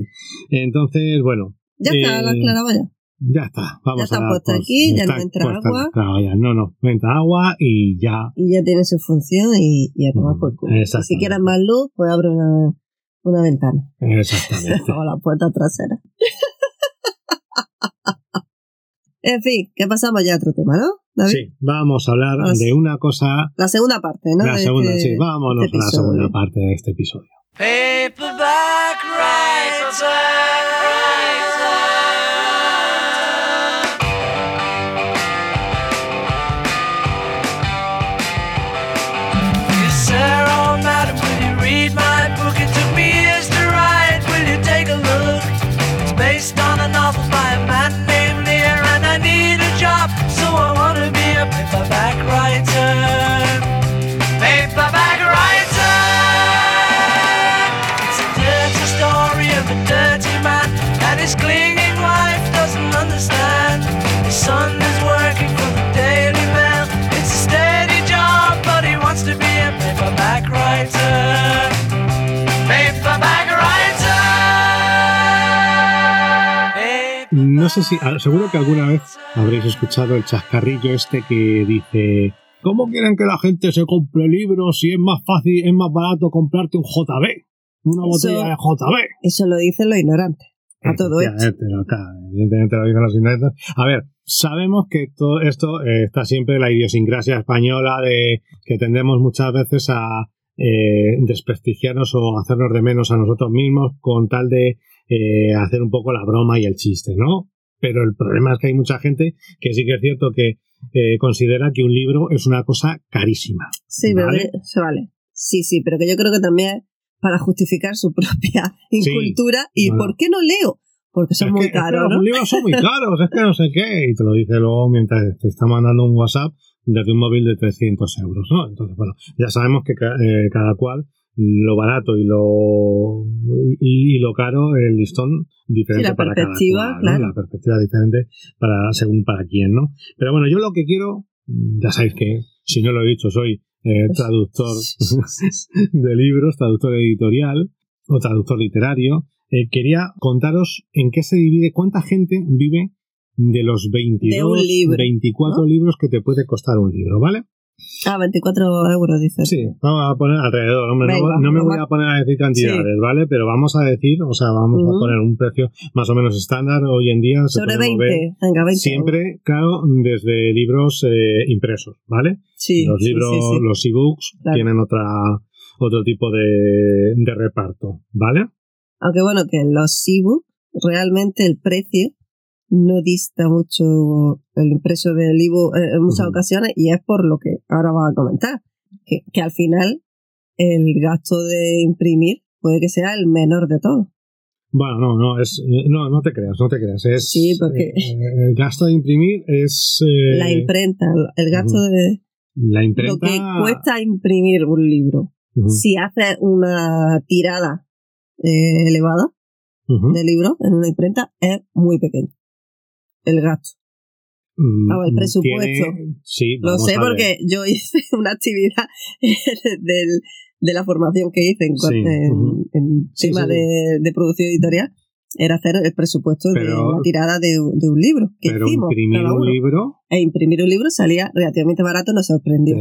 Entonces, bueno.
Ya está, la claravalla.
Ya está, vamos
ya
está
a puesta aquí, ya no entra agua.
No, no, entra agua y ya.
Y ya tiene su función y, ya toma por culo. Si quieres más luz, pues abre una, una ventana.
Exactamente.
o la puerta trasera. en fin, ¿qué pasamos ya a otro tema, no?
David? Sí, vamos a hablar de una cosa.
La segunda parte, ¿no?
La segunda, este sí, vámonos este a la segunda parte de este episodio. Paperback
Paperback writer.
No sé si, seguro que alguna vez habréis escuchado el chascarrillo este que dice, ¿cómo quieren que la gente se compre libros si es más fácil, es más barato comprarte un JB? Una botella de JB.
Eso lo dicen los ignorantes. A todo esto.
Evidentemente lo dicen los ignorantes. A ver, sabemos que todo esto eh, está siempre la idiosincrasia española de que tendemos muchas veces a eh, desprestigiarnos o hacernos de menos a nosotros mismos con tal de eh, hacer un poco la broma y el chiste, ¿no? Pero el problema es que hay mucha gente que sí que es cierto que eh, considera que un libro es una cosa carísima.
Sí, ¿vale? pero se vale. Sí, sí, pero que yo creo que también para justificar su propia incultura y ¿por qué no leo? Porque son muy caros.
Los libros son muy caros, es que no sé qué. Y te lo dice luego mientras te está mandando un WhatsApp desde un móvil de 300 euros, ¿no? Entonces, bueno, ya sabemos que eh, cada cual lo barato y lo y, lo caro el listón diferente la para perspectiva, cada cual, la perspectiva diferente para según para quién no pero bueno yo lo que quiero ya sabéis que si no lo he dicho soy eh, traductor de libros traductor editorial o traductor literario eh, quería contaros en qué se divide cuánta gente vive de los 22, 24 libros que te puede costar un libro, ¿vale?
Ah, 24 euros, dices.
Sí, vamos a poner alrededor. no, me voy a poner a decir cantidades, ¿vale? Pero vamos a decir, o sea, vamos a poner un precio más o menos estándar hoy en día.
Sobre 20, venga, 20.
Siempre, claro, desde libros eh, impresos, ¿vale?
Sí.
Los libros, los ebooks tienen otra, otro tipo de, de reparto, ¿vale?
Aunque bueno, que los ebooks, realmente el precio no dista mucho el impreso del libro eh, en muchas ocasiones y es por lo que ahora va a comentar, que, que, al final el gasto de imprimir puede que sea el menor de todos.
Bueno, no, no, es, eh, no, no te creas, no te creas. Es,
sí, porque
eh, el gasto de imprimir es...
la imprenta, el gasto de...
La imprenta...
Lo que cuesta imprimir un libro. Si haces una tirada elevada de libro en una imprenta, es muy pequeño el gasto. Mm, ah, el presupuesto.
sí,
Lo sé porque yo hice una actividad del, de la formación que hice en, tema de, producción editorial. Era hacer el presupuesto de la tirada de, un libro.
pero imprimir un libro.
E imprimir un libro salía relativamente barato, nos sorprendió.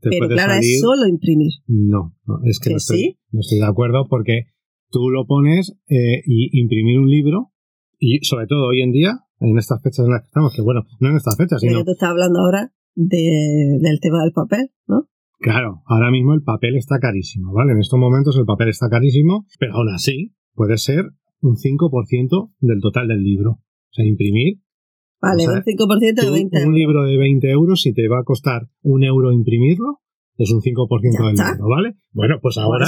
pero claro, es solo imprimir.
No, es que, no, estoy, no estoy de acuerdo porque tú lo pones eh, y imprimir un libro, y sobre todo hoy en día, en estas fechas en las que estamos, que bueno, no en estas fechas, sino...
Pero tú estás hablando ahora de, del tema del papel, ¿no?
Claro, ahora mismo el papel está carísimo, ¿vale? En estos momentos el papel está carísimo, pero aún así puede ser un 5% del total del libro. O sea, imprimir.
Vale, un 5% de 20 euros.
Un libro de 20 euros, si te va a costar un euro imprimirlo, es un 5% del libro, ¿vale? Bueno, pues ahora.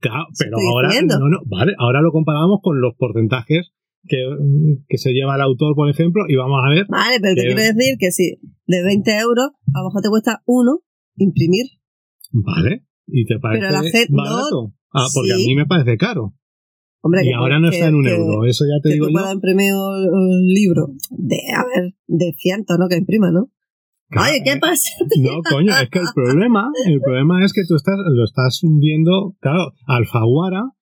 claro, pero ahora. No, no, vale, ahora lo comparamos con los porcentajes que, se lleva el autor, por ejemplo, y vamos a ver.
Vale, pero te quiero decir que si de 20 euros, a lo mejor te cuesta uno imprimir.
Vale, y te parece barato. ah, porque a mí me parece caro. Hombre, y ahora no está en un euro, eso ya te digo tú
yo. imprimir un, libro de, a ver, de ciento, ¿no? Que imprima, ¿no? Oye, ¿qué pasa?
No, coño, es que el problema, el problema es que tú estás, lo estás viendo, claro, Alfaguara,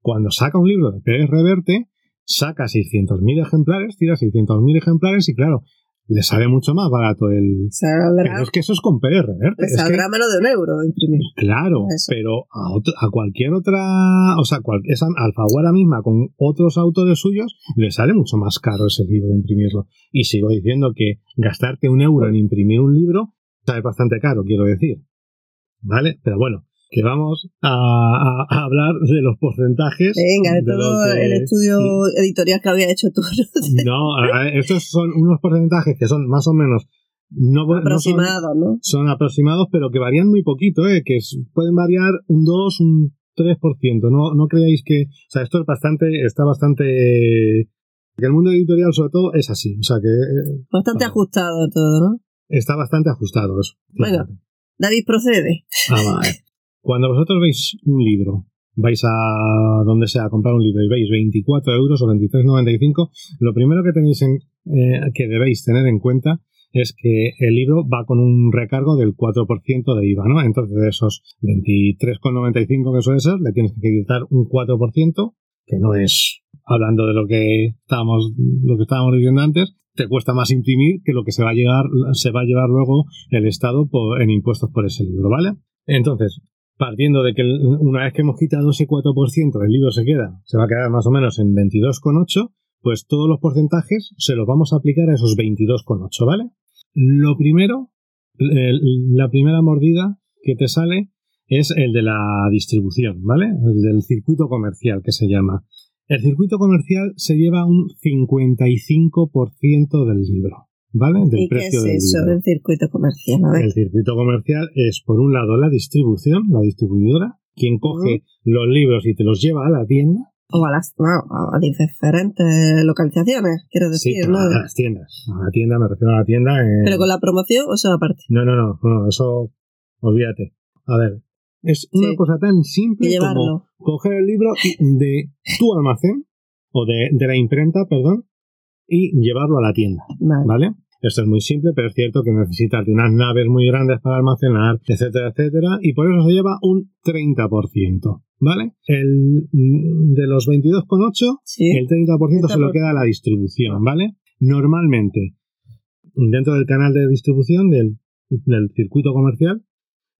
cuando saca un libro de Pérez Reverte, saca 600.000 ejemplares, tira 600.000 ejemplares y claro, le sale mucho más barato el... pero es que eso es con PR, ¿eh?
Le saldrá menos de un euro imprimir.
Claro, pero a, cualquier otra... O sea, cual, esa Alfaguara misma con otros autores suyos le sale mucho más caro ese libro de imprimirlo. Y sigo diciendo que gastarte un euro en imprimir un libro sale bastante caro, quiero decir. ¿Vale? Pero bueno, que vamos a, hablar de los porcentajes.
Venga, de, todo el estudio editorial que había hecho tú.
no, estos son unos porcentajes que son más o menos no,
aproximados, ¿no?
Son, aproximados, pero que varían muy poquito, ¿eh? que pueden variar un 2, un 3%. No, no creáis que. O sea, esto es bastante. Está bastante. Que el mundo editorial, sobre todo, es así. O sea, que. Eh,
bastante ajustado todo, ¿no?
Está bastante ajustado eso.
Venga, David procede.
Ah, vale. Cuando vosotros veis un libro, vais a donde sea a comprar un libro y veis 24 euros o 23,95, lo primero que tenéis en, eh, que debéis tener en cuenta es que el libro va con un recargo del 4% de IVA, ¿no? Entonces de esos 23,95 que suele ser, le tienes que quitar un 4%, que no es hablando de lo que estábamos, lo que estábamos diciendo antes, te cuesta más imprimir que lo que se va a llegar, se va a llevar luego el Estado en impuestos por ese libro, ¿vale? Entonces, partiendo de que una vez que hemos quitado ese 4%, el libro se queda, se va a quedar más o menos en 22,8, pues todos los porcentajes se los vamos a aplicar a esos 22,8, ¿vale? Lo primero, la primera mordida que te sale es el de la distribución, ¿vale? El del circuito comercial que se llama. El circuito comercial se lleva un 55% del libro, ¿vale? Del
¿Y qué es eso del circuito comercial?
El circuito comercial es, por un lado, la distribución, la distribuidora, quien coge los libros y te los lleva a la tienda.
O a las a diferentes localizaciones, quiero decir,
sí,
¿no?
A las tiendas. A la tienda, me refiero a la tienda.
¿Pero con la promoción o eso aparte?
No, no, no, no, eso olvídate. A ver, es una cosa tan simple como coger el libro de tu almacén, o de, la imprenta, perdón, y llevarlo a la tienda. Vale. Esto es muy simple, pero es cierto que necesitas de unas naves muy grandes para almacenar, etcétera, etcétera, y por eso se lleva un 30%. ¿Vale? El, de los 22,8, el 30%, se lo queda a la distribución, ¿vale? Normalmente, dentro del canal de distribución del, del circuito comercial,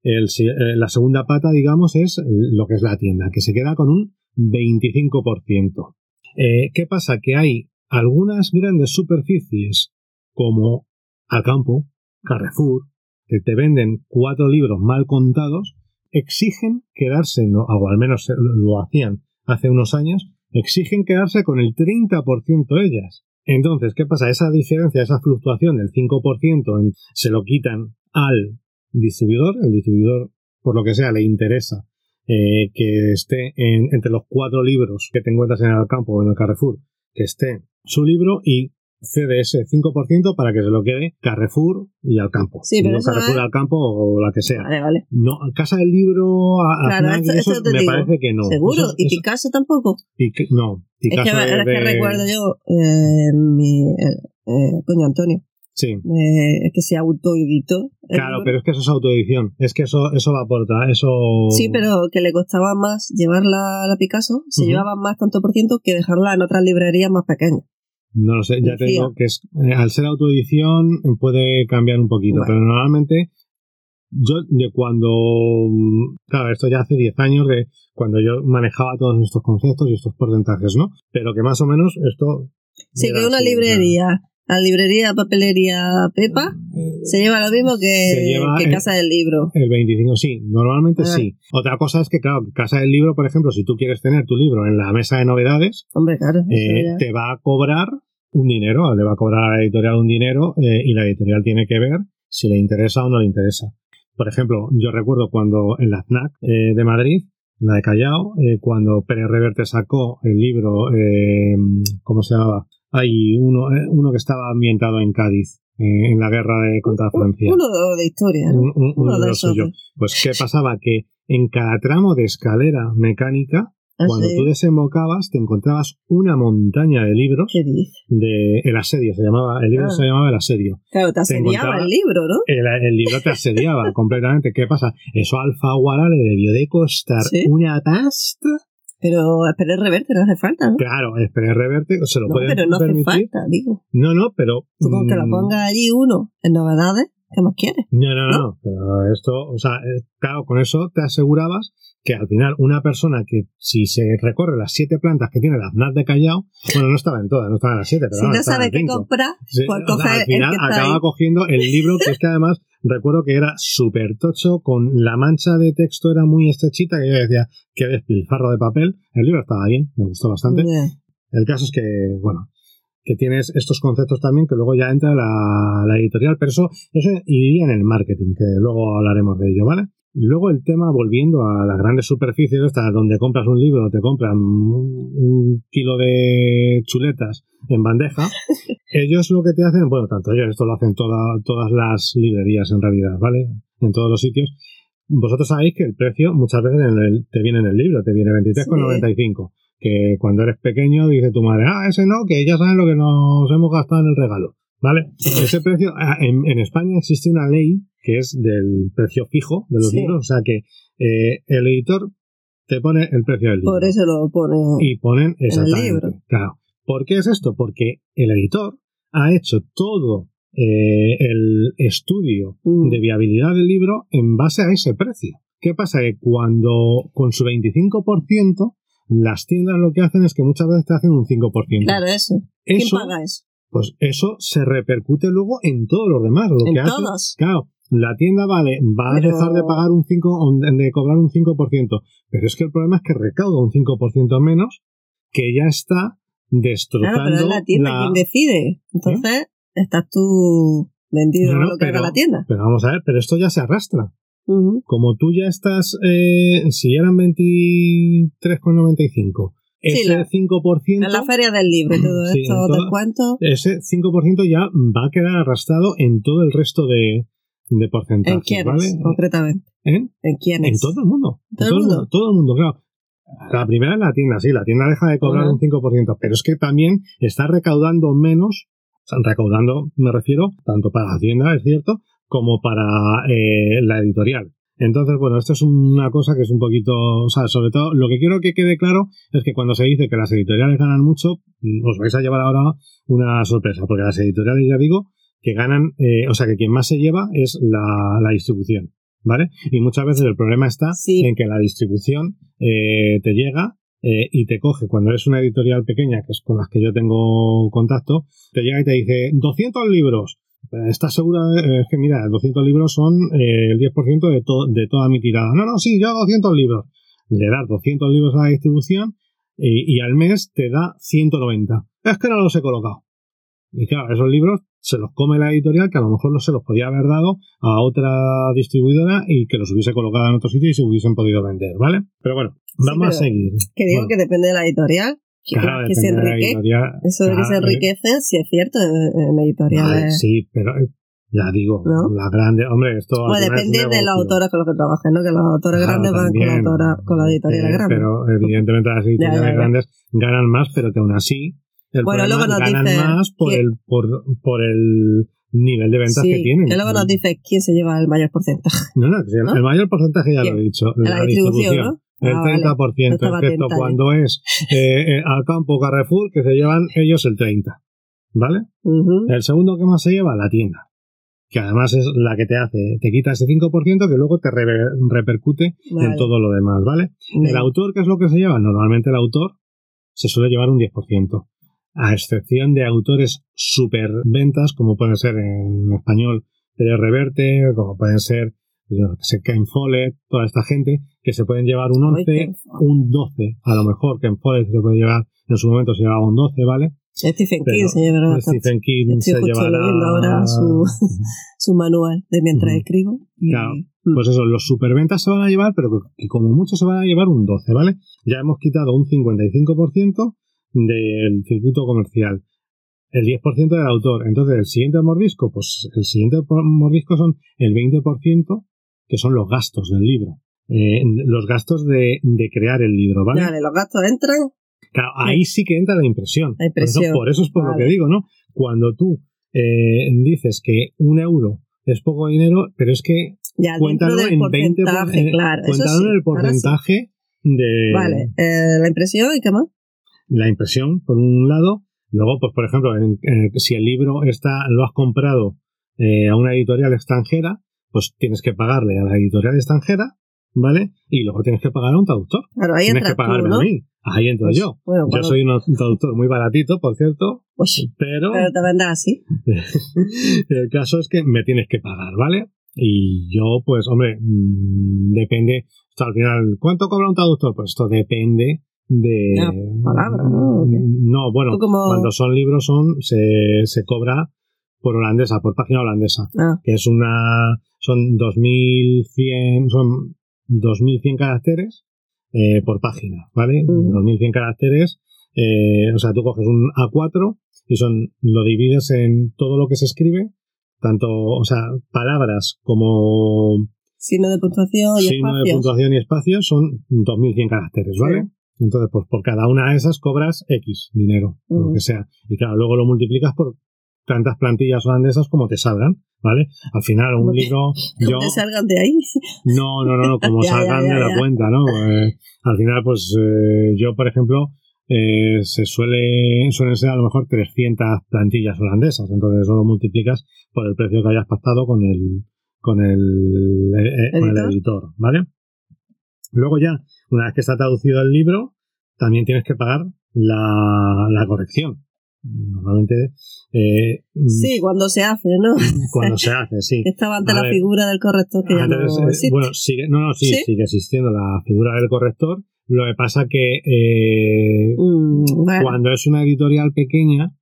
el, eh, la segunda pata, digamos, es lo que es la tienda, que se queda con un 25%. Eh, ¿Qué pasa? Que hay algunas grandes superficies como Alcampo, Carrefour, que te venden cuatro libros mal contados, exigen quedarse, o al menos lo hacían hace unos años, exigen quedarse con el 30% ellas. Entonces, ¿qué pasa? Esa diferencia, esa fluctuación del 5% se lo quitan al distribuidor, el distribuidor, por lo que sea, le interesa eh, que esté entre los cuatro libros que te encuentras en el campo o en el Carrefour, que esté su libro y cede ese 5% para que se lo quede Carrefour y al campo.
Sí, pero
no Carrefour al campo o la que sea.
Vale, vale.
No, Casa del Libro, a,
claro, eso, me
parece que no.
¿Seguro? ¿Y Picasso tampoco?
no, Picasso
es que, es que recuerdo yo, eh, mi, eh, eh, coño, Antonio,
Sí.
Eh, que se autoeditó.
Claro, pero es que eso es autoedición. Es que eso, eso va a. Eso...
Sí, pero que le costaba más llevarla a la Picasso, se llevaba más tanto por ciento que dejarla en otras librerías más pequeñas.
No lo sé, ya te digo que es, eh, al ser autoedición puede cambiar un poquito, pero normalmente yo de cuando, claro, esto ya hace 10 años de cuando yo manejaba todos estos conceptos y estos porcentajes, ¿no? Pero que más o menos esto...
Sí, que una librería la librería Papelería Pepa se lleva lo mismo que, Casa del Libro.
El 25, sí, normalmente sí. Otra cosa es que, claro, Casa del Libro, por ejemplo, si tú quieres tener tu libro en la mesa de novedades,
Hombre, claro,
eh, te va a cobrar un dinero, le va a cobrar a la editorial un dinero eh, y la editorial tiene que ver si le interesa o no le interesa. Por ejemplo, yo recuerdo cuando en la FNAC eh, de Madrid, la de Callao, cuando Pérez Reverte sacó el libro, ¿cómo se llamaba? Hay uno, eh, uno que estaba ambientado en Cádiz, eh, en la guerra de, contra Francia.
Uno de historia.
uno, de, los Pues, ¿qué pasaba? Que en cada tramo de escalera mecánica, ¿Ah, cuando tú desembocabas, te encontrabas una montaña de libros.
¿Qué
De El asedio, se llamaba. El libro ah. se llamaba El asedio.
Claro, te asediaba el libro, ¿no?
El, libro te asediaba completamente. ¿Qué pasa? Eso a Alfaguara le debió de costar una pasta
pero Pérez Reverte no hace falta, ¿no?
Claro, Pérez Reverte se lo
no,
puede
pero no hace falta, digo.
No, no, pero...
Tú con que lo mm, ponga allí uno en novedades, ¿qué más quieres?
No, no, no, pero esto, o sea, eh, claro, con eso te asegurabas que al final una persona que si se recorre las siete plantas que tiene la FNAC de Callao, bueno, no estaba en todas, no estaba en las siete, pero
si no sabe qué comprar, pues coge
al final acaba cogiendo el libro que es que además recuerdo que era súper tocho, con la mancha de texto era muy estrechita, que yo decía, qué despilfarro de papel. El libro estaba bien, me gustó bastante. El caso es que, bueno, que tienes estos conceptos también que luego ya entra la, la editorial, pero eso, eso iría en el marketing, que luego hablaremos de ello, ¿vale? Luego el tema, volviendo a las grandes superficies, hasta donde compras un libro, te compran un, kilo de chuletas en bandeja, ellos lo que te hacen, bueno, tanto ellos, esto lo hacen todas las librerías en realidad, ¿vale? En todos los sitios. Vosotros sabéis que el precio muchas veces te viene en el libro, te viene 23,95. Que cuando eres pequeño dice tu madre, ah, ese no, que ya saben lo que nos hemos gastado en el regalo. ¿Vale? Ese precio, ah, en, en España existe una ley que es del precio fijo de los libros, o sea que eh, el editor te pone el precio del libro.
Por eso lo pone.
Y ponen exactamente. el libro. Claro. ¿Por qué es esto? Porque el editor ha hecho todo eh, el estudio mm. de viabilidad del libro en base a ese precio. ¿Qué pasa? Que cuando con su 25%, las tiendas lo que hacen es que muchas veces te hacen un 5%.
Claro, eso. ¿Quién paga eso?
Pues eso se repercute luego en todos los demás. Lo
¿En
que
todos?
claro, la tienda vale, va a dejar de pagar un 5, de cobrar un 5%. Pero es que el problema es que recauda un 5% menos que ya está destrozando. Claro, pero
es la tienda quien decide. Entonces, estás tú vendido lo que haga la tienda.
Pero vamos a ver, pero esto ya se arrastra. Como tú ya estás, eh, si eran 23,95, ese 5%.
En la feria del libro y todo esto, descuento.
Ese 5% ya va a quedar arrastrado en todo el resto de, de porcentajes.
¿En quiénes, concretamente?
¿En?
¿En quiénes?
En todo el mundo. ¿Todo, el mundo? Todo el mundo, claro. La primera en la tienda, sí, la tienda deja de cobrar un 5%, pero es que también está recaudando menos, o sea, recaudando, me refiero, tanto para Hacienda, es cierto, como para eh, la editorial. Entonces, bueno, esto es una cosa que es un poquito, o sea, sobre todo, lo que quiero que quede claro es que cuando se dice que las editoriales ganan mucho, mm, os vais a llevar ahora una sorpresa, porque las editoriales, ya digo, que ganan, eh, o sea, que quien más se lleva es la, la distribución. ¿vale? Y muchas veces el problema está en que la distribución eh, te llega eh, y te coge, cuando eres una editorial pequeña, que es con las que yo tengo contacto, te llega y te dice 200 libros. ¿Estás segura? Es que mira, 200 libros son eh, el 10% de, de toda mi tirada. No, no, sí, yo 200 libros. Le das 200 libros a la distribución y, y al mes te da 190. Es que no los he colocado. Y claro, esos libros se los come la editorial que a lo mejor no se los podía haber dado a otra distribuidora y que los hubiese colocado en otro sitio y se hubiesen podido vender, ¿vale? Pero bueno, vamos a seguir.
Que digo que depende de la editorial. Que, se enriquece. Eso de que se enriquece, sí es cierto, en editoriales.
sí, pero eh, ya digo, la grande, hombre, esto.
Pues depende de los autores con los que trabajen, ¿no? Que los autores grandes van con la, autora, con la editorial
eh,
grande.
Pero evidentemente las editoriales grandes ganan más, pero que aún así bueno, luego nos ganan más por, el, por, por el nivel de ventas que tienen.
Que luego nos dice quién se lleva el mayor porcentaje.
No, no, el mayor porcentaje ya lo he dicho. La, distribución, ¿no? El 30%, ah, excepto cuando es eh, eh, al campo Carrefour, que se llevan ellos el 30%. ¿Vale? El segundo que más se lleva, la tienda. Que además es la que te hace, te quita ese 5% que luego te repercute en todo lo demás, ¿vale? El autor, ¿qué es lo que se lleva? Normalmente el autor se suele llevar un 10% a excepción de autores superventas, como pueden ser en español Pérez Reverte, como pueden ser Ken Follett, toda esta gente, que se pueden llevar un 11, un 12, a lo mejor Ken Follett se puede llevar, en su momento se llevaba un 12, ¿vale?
Stephen King se llevará
Stephen King
Estoy
se llevará
ahora su, su, manual de mientras escribo.
Claro, mm. pues eso, los superventas se van a llevar, pero que como mucho se van a llevar un 12, ¿vale? Ya hemos quitado un 55% del circuito comercial, el 10% del autor. Entonces, el siguiente mordisco, pues el siguiente mordisco son el 20%, que son los gastos del libro. Eh, los gastos de, crear el libro, ¿vale?
Vale, los gastos entran.
Claro, ahí sí que entra la impresión. Por, eso, es por lo que digo, ¿no? Cuando tú eh, dices que un euro es poco dinero, pero es que
ya, cuéntalo en 20 claro,
cuéntalo el porcentaje de.
Vale, eh, la impresión y qué más
la impresión, por un lado. Luego, pues por ejemplo, si el libro está, lo has comprado eh, a una editorial extranjera, pues tienes que pagarle a la editorial extranjera, ¿vale? Y luego tienes que pagar a un traductor.
Claro, ahí
tienes que pagarme a mí. Ahí entro pues, yo. yo soy un traductor muy baratito, por cierto.
Pues,
pero.
Pero te vendas así.
el caso es que me tienes que pagar, ¿vale? Y yo, pues, hombre, mm, depende. al final, ¿cuánto cobra un traductor? Pues esto depende de
palabra, ¿no?
No, bueno, cuando son libros son se, se cobra por holandesa, por página holandesa, ah. que es una son 2100 son 2100 caracteres eh, por página, ¿vale? 2100 caracteres, eh, o sea, tú coges un A4 y son lo divides en todo lo que se escribe, tanto, o sea, palabras como
signo de puntuación y
signo de puntuación y espacio son 2100 caracteres, ¿vale? Entonces, pues por cada una de esas cobras X dinero, lo que sea. Y claro, luego lo multiplicas por tantas plantillas holandesas como te salgan, ¿vale? Al final un libro...
Yo, te salgan de ahí?
No, no, no, como salgan de la cuenta, ¿no? Eh, al final, pues eh, yo, por ejemplo, eh, se suele, suelen ser a lo mejor 300 plantillas holandesas, entonces eso lo multiplicas por el precio que hayas pactado con el, con el, con el editor, ¿vale? Luego ya, una vez que está traducido el libro, también tienes que pagar la, la corrección. Normalmente. Eh,
sí, cuando se hace, ¿no?
Cuando se hace, sí.
Estaba ante la figura del corrector que ya no
eh, existe. Bueno, sigue, no, no, sí, sigue existiendo la figura del corrector. Lo que pasa que eh, mm, cuando es una editorial pequeña,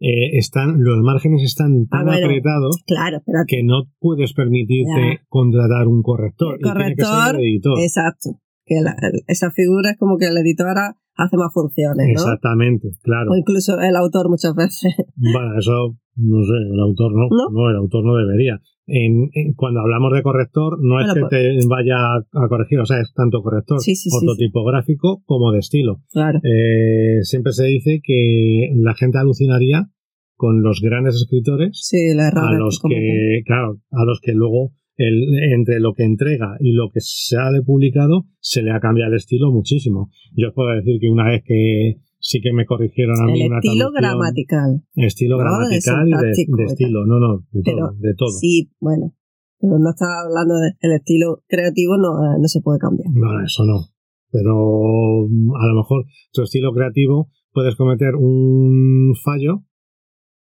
eh, están los márgenes están tan ah, apretados
claro,
que no puedes permitirte contratar un corrector.
El corrector, editor. exacto. Que esa figura es como que el editor hace más funciones, ¿no?
Exactamente, claro.
O incluso el autor muchas veces.
Bueno, eso no sé, el autor no, no, el autor no debería. En, cuando hablamos de corrector, no es que pues te vaya a corregir, o sea, es tanto corrector sí, ortotipográfico como de estilo.
Claro.
Eh, siempre se dice que la gente alucinaría con los grandes escritores
a
los que, claro, a los que luego el, entre lo que entrega y lo que ha publicado se le ha cambiado el estilo muchísimo. Yo os puedo decir que una vez que sí que me corrigieron a mí
el estilo gramatical.
Estilo gramatical y de, estilo, no, no, de todo, de todo.
Sí, bueno, pero no estaba hablando del estilo creativo, no, eh, no se puede cambiar.
No, eso no. Pero mm, a lo mejor tu estilo creativo puedes cometer un fallo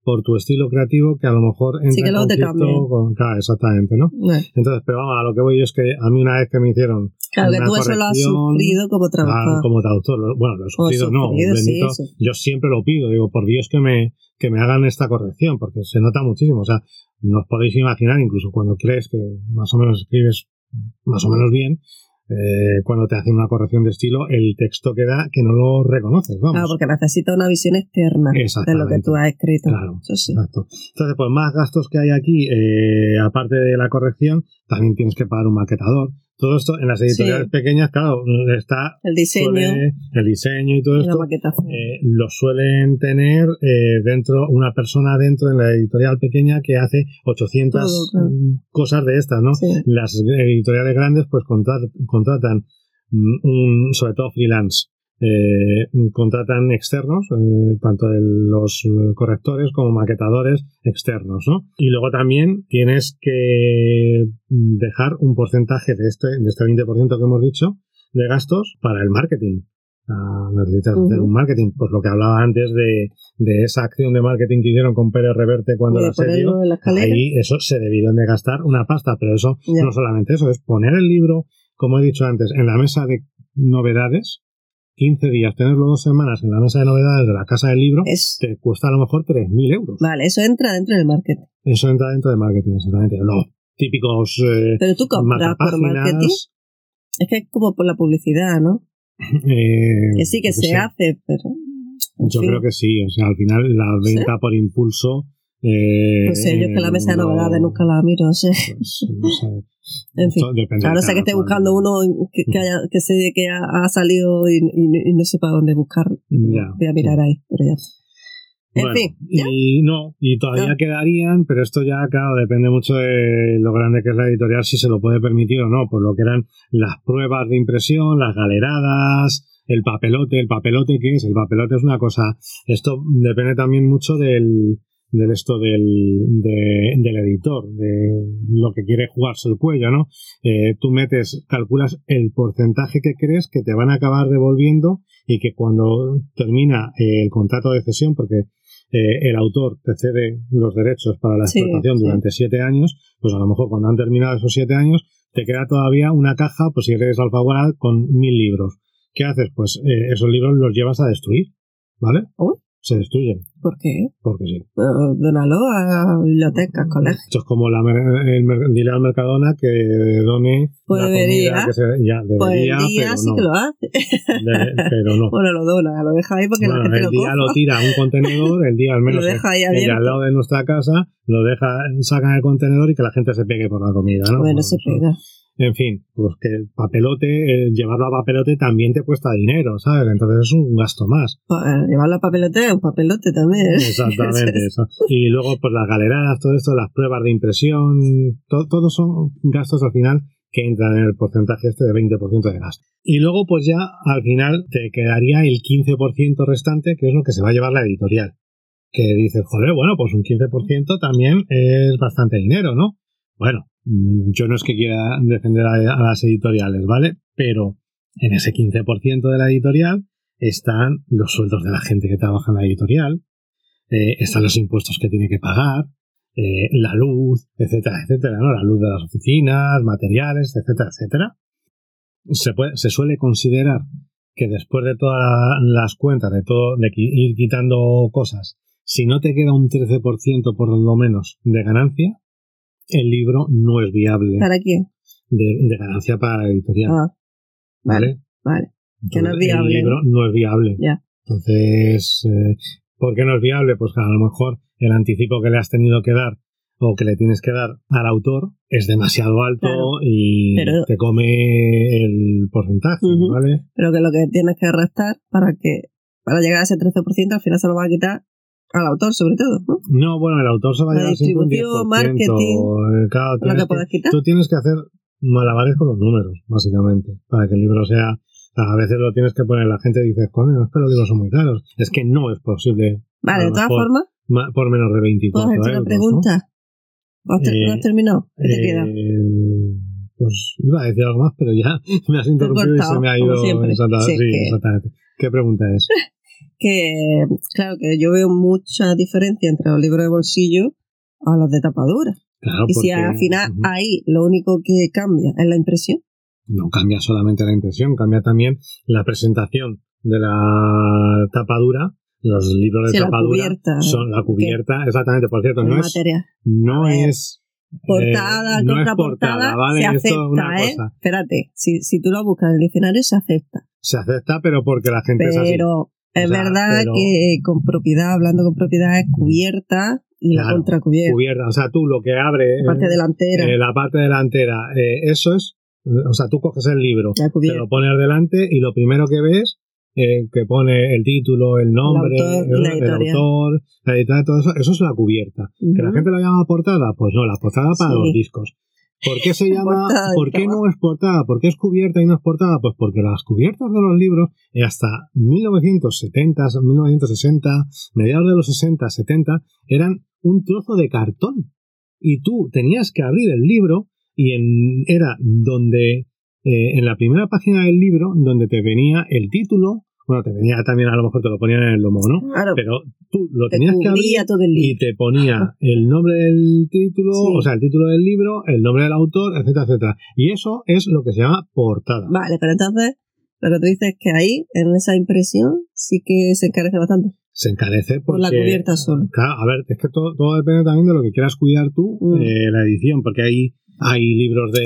por tu estilo creativo que a lo mejor entra sí, que luego en con claro, exactamente, ¿no? Entonces, pero vamos, a lo que voy es que a mí una vez que me hicieron
Claro, que tú eso lo has sufrido como traductor.
Ah, como traductor, bueno, lo he sufrido, no, bendito, yo siempre lo pido, digo, por Dios que me que me hagan esta corrección, porque se nota muchísimo, o sea, no os podéis imaginar, incluso cuando crees que más o menos escribes más o menos bien, eh, cuando te hacen una corrección de estilo, el texto queda que no lo reconoces. Vamos.
Claro, porque necesita una visión externa de lo que tú has escrito.
Claro, exacto. Entonces, pues más gastos que hay aquí, eh, aparte de la corrección, también tienes que pagar un maquetador. Todo esto en las editoriales pequeñas, claro, está
el diseño,
el diseño y todo esto eh, lo suelen tener eh, dentro una persona dentro en la editorial pequeña que hace 800 cosas de estas, ¿no? Las editoriales grandes pues contratan mm, un, sobre todo freelance eh, contratan externos, eh, tanto los correctores como maquetadores externos, ¿no? Y luego también tienes que dejar un porcentaje de este, de este 20% que hemos dicho de gastos para el marketing. Ah, necesitas hacer un marketing, pues lo que hablaba antes de, de, esa acción de marketing que hicieron con Pérez Reverte cuando la serio, ahí eso se debieron de gastar una pasta, pero eso no solamente eso, es poner el libro, como he dicho antes, en la mesa de novedades, 15 días, tenerlo dos semanas en la mesa de novedades de la casa del libro, te cuesta a lo mejor 3.000 euros.
Vale, eso entra dentro del marketing.
Eso entra dentro del marketing, exactamente. Los típicos. Eh,
Pero tú compras por marketing. Es que es como por la publicidad, ¿no?
Eh,
que sí, que se hace, pero.
Yo creo que sí, o sea, al final la venta por impulso.
Eh, no sé, yo es que la mesa de novedades nunca la miro, sé. Pues, no sé. En fin, claro, sé que esté buscando uno que, que, haya, que sé que ha, salido y, y, no sepa dónde buscarlo. Voy a mirar ahí, pero ya. En fin.
Y no, y todavía quedarían, pero esto ya, claro, depende mucho de lo grande que es la editorial, si se lo puede permitir o no, por lo que eran las pruebas de impresión, las galeradas, el papelote. ¿El papelote qué es? El papelote es una cosa. Esto depende también mucho del, del esto del, del editor, de lo que quiere jugarse el cuello, ¿no? Eh, tú metes, calculas el porcentaje que crees que te van a acabar devolviendo y que cuando termina el contrato de cesión, porque eh, el autor te cede los derechos para la explotación durante siete años, pues a lo mejor cuando han terminado esos siete años, te queda todavía una caja, pues si eres alfaguara, con mil libros. ¿Qué haces? Pues eh, esos libros los llevas a destruir, ¿vale? Se destruyen.
¿Por qué?
Porque sí.
Donalo a bibliotecas, colegios.
Esto es como la, el, dile al Mercadona que done
pues debería,
que se, ya, debería,
pues el día
pero
sí
no.
que lo hace.
pero no.
Bueno, lo dona, lo deja ahí porque la gente
el
lo
día lo tira a un contenedor, el día al menos
lo deja ahí
el, al lado de nuestra casa, lo deja, sacan el contenedor y que la gente se pegue por la comida, ¿no?
Bueno, se pega.
En fin, pues que el papelote, eh, llevarlo a papelote también te cuesta dinero, ¿sabes? Entonces es un gasto más.
Pues, llevarlo a papelote es un papelote también.
Exactamente, eso. Y luego, pues las galeras, todo esto, las pruebas de impresión, todos son gastos al final que entran en el porcentaje este de 20% de gasto. Y luego, pues ya al final te quedaría el 15% restante, que es lo que se va a llevar la editorial. Que dices, joder, bueno, pues un 15% también es bastante dinero, ¿no? Bueno, yo no es que quiera defender a, las editoriales, ¿vale? Pero en ese 15% de la editorial están los sueldos de la gente que trabaja en la editorial, eh, están los impuestos que tiene que pagar, eh, la luz, etcétera, etcétera, ¿no? La luz de las oficinas, materiales, etcétera, etcétera. Se, puede, se suele considerar que después de todas las cuentas, de todo, de ir quitando cosas, si no te queda un 13% por lo menos de ganancia, el libro no es viable.
¿Para quién?
De, ganancia para la editorial.
Ah, vale. Vale. que no es viable.
El libro no es viable.
Ya.
Entonces, eh, ¿por qué no es viable? Pues que a lo mejor el anticipo que le has tenido que dar o que le tienes que dar al autor es demasiado alto y te come el porcentaje, ¿vale?
Pero que lo que tienes que restar para que para llegar a ese 13% al final se lo va a quitar al autor, sobre todo, ¿no?
No, bueno, el autor se va a llevar siempre un 10%. marketing, eh, claro, tienes que, tú tienes que hacer malabares con los números, básicamente, para que el libro sea... A veces lo tienes que poner, la gente dice, coño, es que los libros son muy caros. Es que no es posible.
Vale, de todas formas...
Por menos de 24 ¿Puedo hacerte
una pregunta? ¿No, has eh, terminado? ¿Qué te queda?
Eh, pues iba a decir algo más, pero ya me has interrumpido y se me ha ido. Exactamente, sí, exactamente. ¿Qué pregunta es?
que, claro, que yo veo mucha diferencia entre los libros de bolsillo a los de tapadura. y si al final ahí lo único que cambia es la impresión.
No cambia solamente la impresión, cambia también la presentación de la tapadura. Los libros de tapadura son la cubierta, exactamente, por cierto, no es, no es
portada, eh, contraportada, ¿vale? se acepta, ¿eh? Espérate, si, si tú lo buscas en el diccionario se acepta.
Se acepta, pero porque la gente es así.
Es verdad que con propiedad, hablando con propiedad, es cubierta y la contracubierta.
Cubierta, o sea, tú lo que abre.
La parte delantera.
Eh, la parte delantera, eh, eso es. O sea, tú coges el libro, te lo pones delante y lo primero que ves eh, que pone el título, el nombre, el autor, la, autor, la editorial, todo eso, eso es la cubierta. ¿Que la gente lo llama portada? Pues no, la portada para los discos. ¿Por qué se llama, por qué no es portada? ¿Por qué es cubierta y no es portada? Pues porque las cubiertas de los libros, eh, hasta 1970, 1960, mediados de los 60, 70, eran un trozo de cartón. Y tú tenías que abrir el libro y en, era donde, eh, en la primera página del libro, donde te venía el título, bueno, te venía también, a lo mejor te lo ponían en el lomo, ¿no?
Claro.
Pero tú lo tenías que abrir y te ponía el nombre del título, o sea, el título del libro, el nombre del autor, etcétera, etcétera. Y eso es lo que se llama portada.
Vale, pero entonces lo que tú dices es que ahí, en esa impresión, sí que se encarece bastante.
Se encarece
por la cubierta solo.
Claro, a ver, es que todo, todo depende también de lo que quieras cuidar tú, mm. eh, la edición, porque hay hay libros de,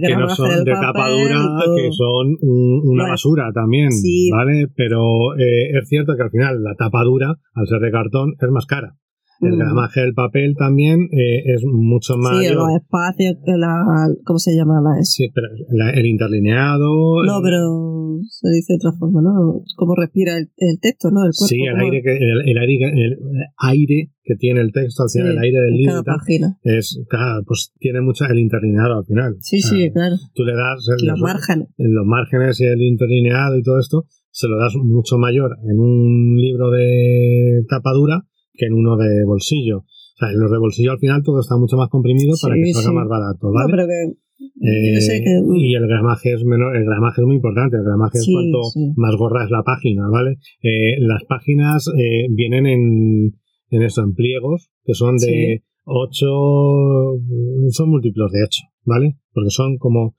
que no son de tapa dura que son una basura también, ¿vale? Pero eh, es cierto que al final la tapa dura, al ser de cartón, es más cara. El mm. gramaje del papel también eh, es mucho más.
Sí, los espacios, la, ¿cómo se llama la
Sí, pero el interlineado.
No, pero se dice de otra forma, ¿no? Cómo respira el, texto, ¿no? El cuerpo,
sí, el aire, que, el, aire, el aire que tiene el texto al final, el aire del libro. Es, claro, pues tiene mucho el interlineado al final.
Sí, sí, claro.
Tú le das.
los, márgenes.
En los márgenes y el interlineado y todo esto, se lo das mucho mayor en un libro de tapadura que en uno de bolsillo. O sea, en los de bolsillo al final todo está mucho más comprimido para que salga más barato, ¿vale?
pero que,
eh, Y el gramaje es menor, el gramaje es muy importante, el gramaje es cuanto más gorra es la página, ¿vale? Eh, las páginas eh, vienen en, en eso, en pliegos, que son de 8, son múltiplos de 8, ¿vale? Porque son como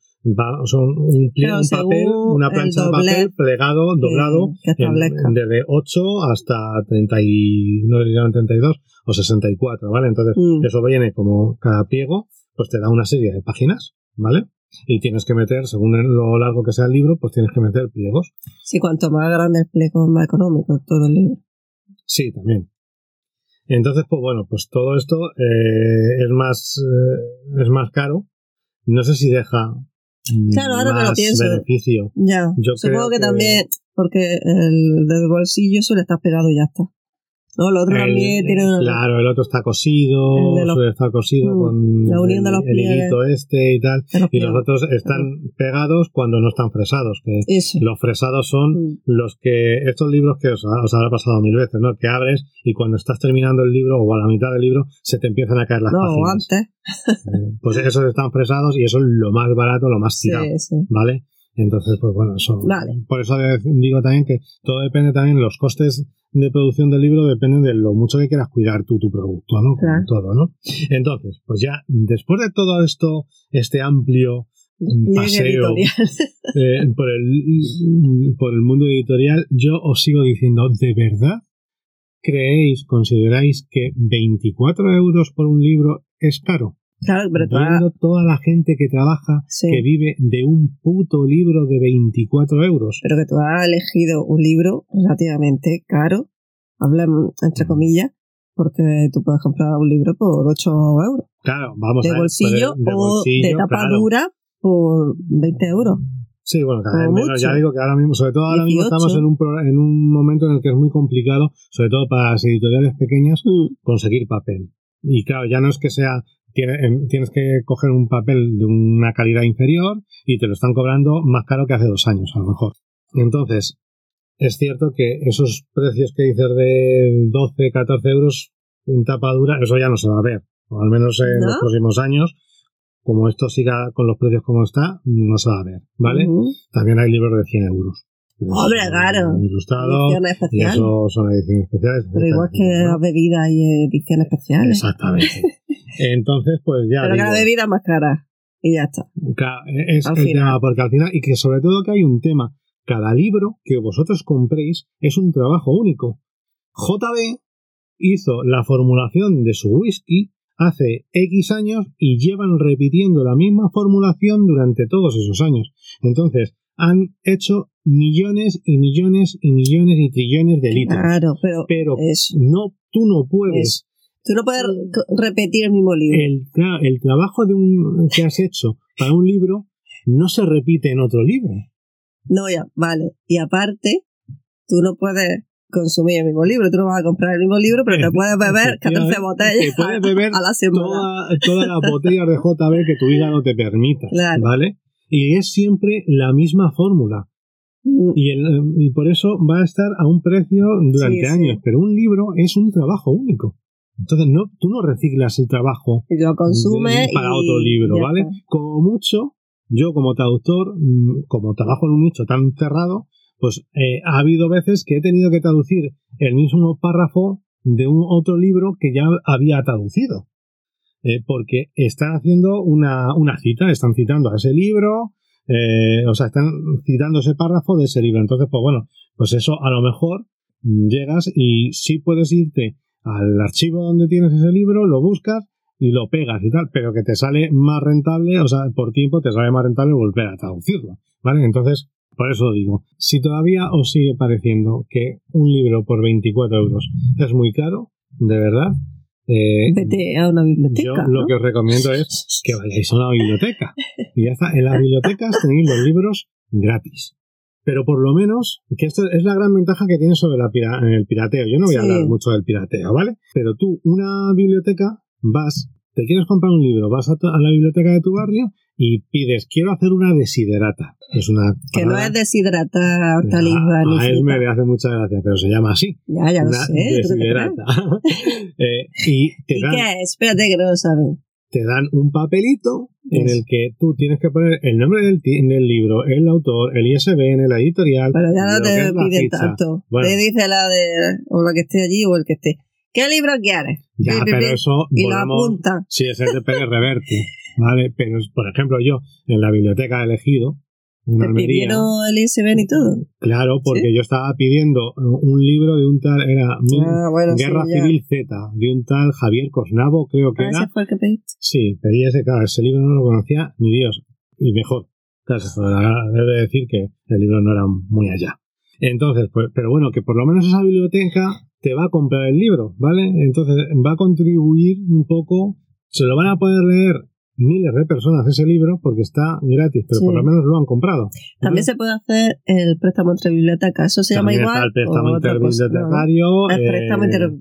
son un, papel, una plancha de papel plegado, doblado, desde 8 hasta 30 y, no 32 o 64, ¿vale? Entonces, mm. eso viene como cada pliego, pues te da una serie de páginas, ¿vale? Y tienes que meter, según lo largo que sea el libro, pues tienes que meter pliegos.
Sí, cuanto más grande el pliego, más económico todo el libro.
Sí, también. Entonces, pues bueno, pues todo esto eh, es más eh, es más caro. No sé si deja
Claro, ahora
más
que lo pienso.
beneficio.
Ya.
Yo
Supongo que,
que-
también, porque el del bolsillo suele estar pegado y ya está. No, el otro
El-
también tiene
Claro, el otro está cosido,
El los-
suele estar cosido
Mm,
con
la unión de
el,
los
el hilito este y tal.
los
Y los otros están pegados cuando no están fresados. Que
Eso.
los fresados son
Mm.
los que, estos libros que os, os habrá pasado mil veces, ¿no? Que abres y cuando estás terminando el libro o a la mitad del libro se te empiezan a caer las
No,
páginas.
antes.
Eh, Pues esos están fresados y eso es lo más barato, lo más
Sí,
tirado.
sí.
¿Vale? Entonces, pues bueno, eso.
Vale.
Por eso digo también que todo depende también, los costes de producción del libro dependen de lo mucho que quieras cuidar tú tu producto, ¿no?
Claro.
Todo, ¿no? Entonces, pues ya, después de todo esto, este amplio paseo eh, por, el, por el mundo editorial, yo os sigo diciendo, ¿de verdad creéis, consideráis que 24 euros por un libro es caro?
Claro, pero
Viendo toda la gente que trabaja,
Sí.
que vive de un puto libro de 24 euros.
pero que tú has elegido un libro relativamente caro, hablamos
Mm.
entre comillas, porque tú puedes comprar un libro por 8 euros.
Claro, vamos
De
a ver,
bolsillo
de- de
o
bolsillo,
de tapa
claro.
dura por 20 euros.
Sí, bueno, cada vez menos. Ya digo que ahora mismo, sobre todo ahora mismo
18.
estamos en un, en un momento en el que es muy complicado, sobre todo para las editoriales pequeñas,
Mm.
conseguir papel. Y claro, ya no es que sea, tiene- em, tienes que coger un papel de una calidad inferior y te lo están cobrando más caro que hace dos años, a lo mejor. Entonces, es cierto que esos precios que dices de 12, 14 euros en tapa dura, eso ya no se va a ver. O al menos en
¿No?
los próximos años, como esto siga con los precios como está, no se va a ver, ¿vale? También hay libros de 100 euros.
Hombre, claro.
Ilustrado. Y eso son ediciones especiales.
Pero igual que las bebidas hay ediciones especiales.
Exactamente. Entonces, pues ya.
Pero la bebida es más cara. Y ya está.
ca- es
Al
el
final.
tema, porque al final, y que sobre todo que hay un tema. Cada libro que vosotros compréis es un trabajo único. JB hizo la formulación de su whisky hace X años y llevan repitiendo la misma formulación durante todos esos años. Entonces, han hecho millones y millones y millones y trillones de litros.
Claro, pero,
Pero
eso.
no, tú no puedes.
Tú no puedes repetir el mismo libro.
El, trabajo de un, que has hecho para un libro no se repite en otro libro.
No, ya, vale. Y aparte, tú no puedes consumir el mismo libro. Tú no vas a comprar el mismo libro, pero te puedes beber 14
Efectivamente,
botellas
te puedes beber
a la semana.
Toda- todas las botellas de JB que tu hígado te permita.
Claro.
¿Vale? Y es siempre la misma fórmula.
Mm,
Y, el- y por eso va a estar a un precio durante
Sí, sí.
años. Pero un libro es un trabajo único. Entonces, no, tú no reciclas el trabajo
lo consumes
para
y
otro libro, ¿vale?
está.
Como mucho, yo como traductor, mm, como trabajo en un nicho tan cerrado, pues eh, ha habido veces que he tenido que traducir el mismo párrafo de un otro libro que ya había traducido. Eh, porque están haciendo una, una cita, están citando a ese libro, eh, o sea, están citando ese párrafo de ese libro. Entonces, pues bueno, pues eso a lo mejor mm, llegas y sí puedes irte al archivo donde tienes ese libro, lo buscas y lo pegas y tal, pero que te sale más rentable, o sea, por tiempo te sale más rentable volver a traducirlo, ¿vale? Entonces, por eso digo, si todavía os sigue pareciendo que un libro por 24 euros es muy caro, de verdad, eh,
Vete a una biblioteca.
yo
¿no?
lo que os recomiendo es que vayáis a una biblioteca. Y ya está, en las bibliotecas tenéis los libros gratis. Pero por lo menos, que esto es la gran ventaja que tiene sobre la pira- el pirateo. Yo no voy a hablar mucho del pirateo, ¿vale? Pero tú, una biblioteca, vas, te quieres comprar un libro, vas a, la biblioteca de tu barrio y pides, quiero hacer una desiderata. Es una.
Que no es deshidratar hortalizas
a,
ni
a él me
fruta.
le hace mucha gracia, pero se llama así.
Ya, ya lo
una
sé.
desiderata. Eh, y te
¿Y
dan,
qué es? Espérate que no lo saben.
Te dan un papelito en el que tú tienes que poner el nombre del, libro, el autor, el ISBN, la editorial.
Pero ya no te piden tanto.
Bueno.
Te dice la de. O la que esté allí o el que esté. ¿Qué libro quieres?
Ya,
Pi,
pero
pi.
eso
Y lo apunta.
Sí, es el de Pérez Reverte, ¿vale? Pero, por ejemplo, yo en la biblioteca he elegido
Te pidieron el ISBN y todo.
Claro, porque yo estaba pidiendo un libro de un tal, era
Ah, bueno,
Guerra. Civil Z, de un tal Javier Cosnavo, creo que
Ah,
era.
ese fue el que pediste.
Sí, pedí ese, claro, ese libro no lo conocía ni Dios. Y mejor. Claro, debe decir que el libro no era muy allá. Entonces, pues, pero bueno, que por lo menos esa biblioteca te va a comprar el libro, ¿vale? Entonces va a contribuir un poco, se lo van a poder leer miles de personas ese libro porque está gratis, pero por lo menos lo han comprado.
También se puede hacer el préstamo entre bibliotecas, eso se llama igual.
Está el préstamo interbibliotecario.
El préstamo eh, inter...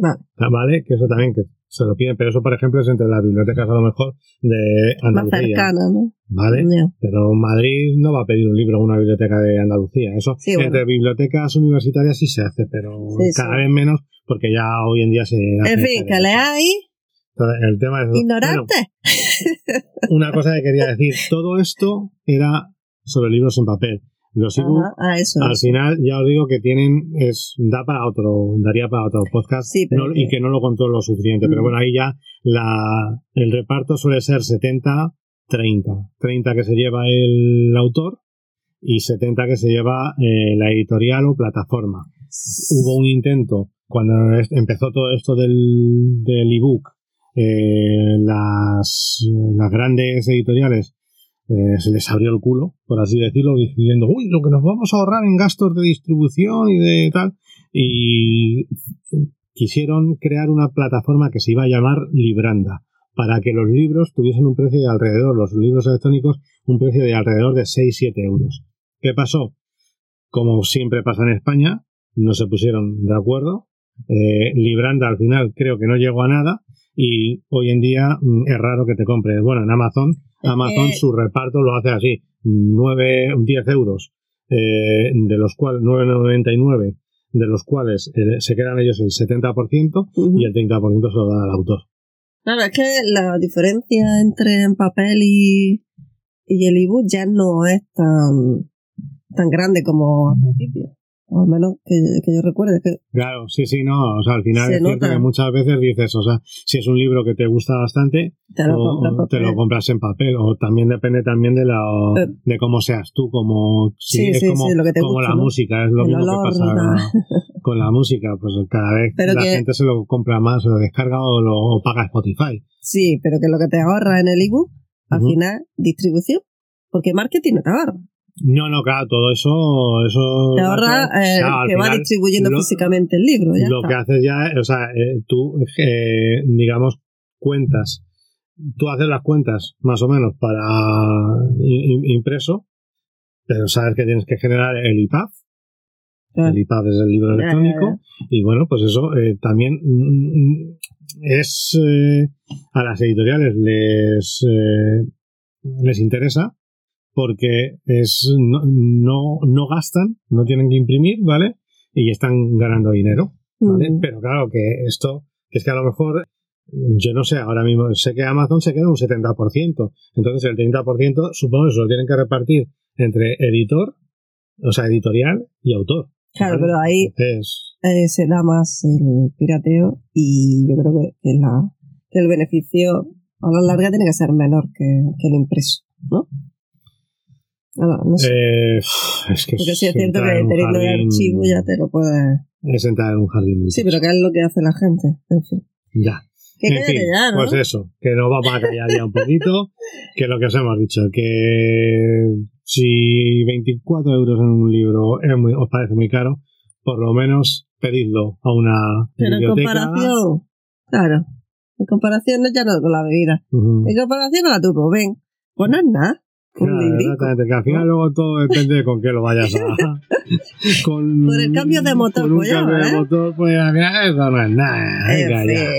Vale. Ah, vale, que eso también que se lo piden, pero eso, por ejemplo, es entre las bibliotecas a lo mejor de Andalucía.
Más cercana, ¿no?
Vale. Pero Madrid no va a pedir un libro a una biblioteca de Andalucía. Eso entre bibliotecas universitarias sí se hace, pero cada vez menos porque ya hoy en día se
hace. En fin, que leáis.
El tema es.
Ignorante.
una cosa que quería decir: todo esto era sobre libros en papel. Los ebooks,
ah,
al final, ya os digo que tienen, es, da para otro, daría para otro podcast y que no lo contó lo suficiente. Pero mm. bueno, ahí ya la, el reparto suele ser 70, 30. 30 que se lleva el autor y 70 que se lleva eh, la editorial o plataforma. Hubo un intento cuando empezó todo esto del, del ebook, eh, las, las grandes editoriales eh, se les abrió el culo, por así decirlo, diciendo, uy, lo que nos vamos a ahorrar en gastos de distribución y de tal. Y quisieron crear una plataforma que se iba a llamar Libranda, para que los libros tuviesen un precio de alrededor, los libros electrónicos, un precio de alrededor de 6-7 euros. ¿Qué pasó? Como siempre pasa en España, no se pusieron de acuerdo. Eh, Libranda al final creo que no llegó a nada y hoy en día mm, es raro que te compres. Bueno, en Amazon Amazon su reparto lo hace así, 9, 10 euros, eh, de los cuales 9,99, de los cuales eh, se quedan ellos el 70% y el 30% se lo dan al autor.
Claro, es que la diferencia entre en papel y, y el ebook ya no es tan, tan grande como al principio o al menos que, yo recuerde. Que
claro, sí, sí, no, o sea, al final es cierto que muchas veces dices, o sea, si es un libro que te gusta bastante,
te lo, compras,
te lo compras en papel, o también depende también de la eh. de cómo seas tú, como,
sí, es como,
como la música, es lo mismo que pasa con la música, pues cada vez la gente se lo compra más, o lo descarga o lo paga Spotify.
Sí, pero que lo que te ahorra en el ebook, al final, distribución, porque marketing no te ahorra.
No, no, claro, todo eso. eso
Te ahorra eh, que va distribuyendo físicamente el libro. Ya
lo que haces ya, o sea, eh, tú, eh, digamos, cuentas. Tú haces las cuentas, más o menos, para impreso, pero sabes que tienes que generar el IPAF. El IPAF es el libro electrónico. Y bueno, pues eso también mm, es. a las editoriales les, les interesa porque es no, no, gastan, no tienen que imprimir, ¿vale? Y están ganando dinero, ¿vale? Pero claro que esto, es que a lo mejor, yo no sé, ahora mismo sé que Amazon se queda un 70%, entonces el 30% supongo que se lo tienen que repartir entre editor, o sea, editorial y autor.
Claro, pero ahí eh, se da más el pirateo y yo creo que, que, la, que el beneficio a la larga tiene que ser menor que, que el impreso, ¿no? No sé.
Eh, es que
Porque sí es cierto que teniendo el archivo ya te lo puedes.
Es entrar en un jardín muy
Sí, pero que es lo que hace la gente, en fin.
Ya.
Que en fin, ya, ¿no?
Pues eso, que nos vamos a callar ya un poquito, que lo que os hemos dicho, que si 24 euros en un libro es muy, os parece muy caro, por lo menos pedidlo a una
Pero
en
comparación, claro, en comparación ya no con la bebida, en comparación a la turbo, ven, pues no es nada.
Claro, exactamente, que al final luego todo depende de con qué lo vayas a.
con, Por el cambio de motor,
con un pues cambio de ¿eh? motor, pues al final eso no es nada. Venga, ya.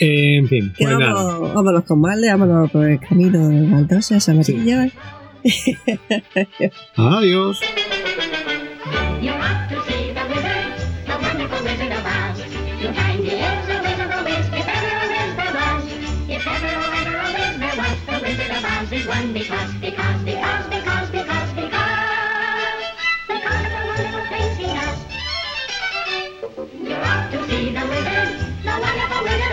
en fin, pues
vamos,
nada.
Vámonos con Malde, vámonos por el camino de Maldosa, Samarilla. Sí.
Adiós. one because, because, because, because, because, because, because the wonderful
things he does. You ought to see the wizard, the wonderful wizard.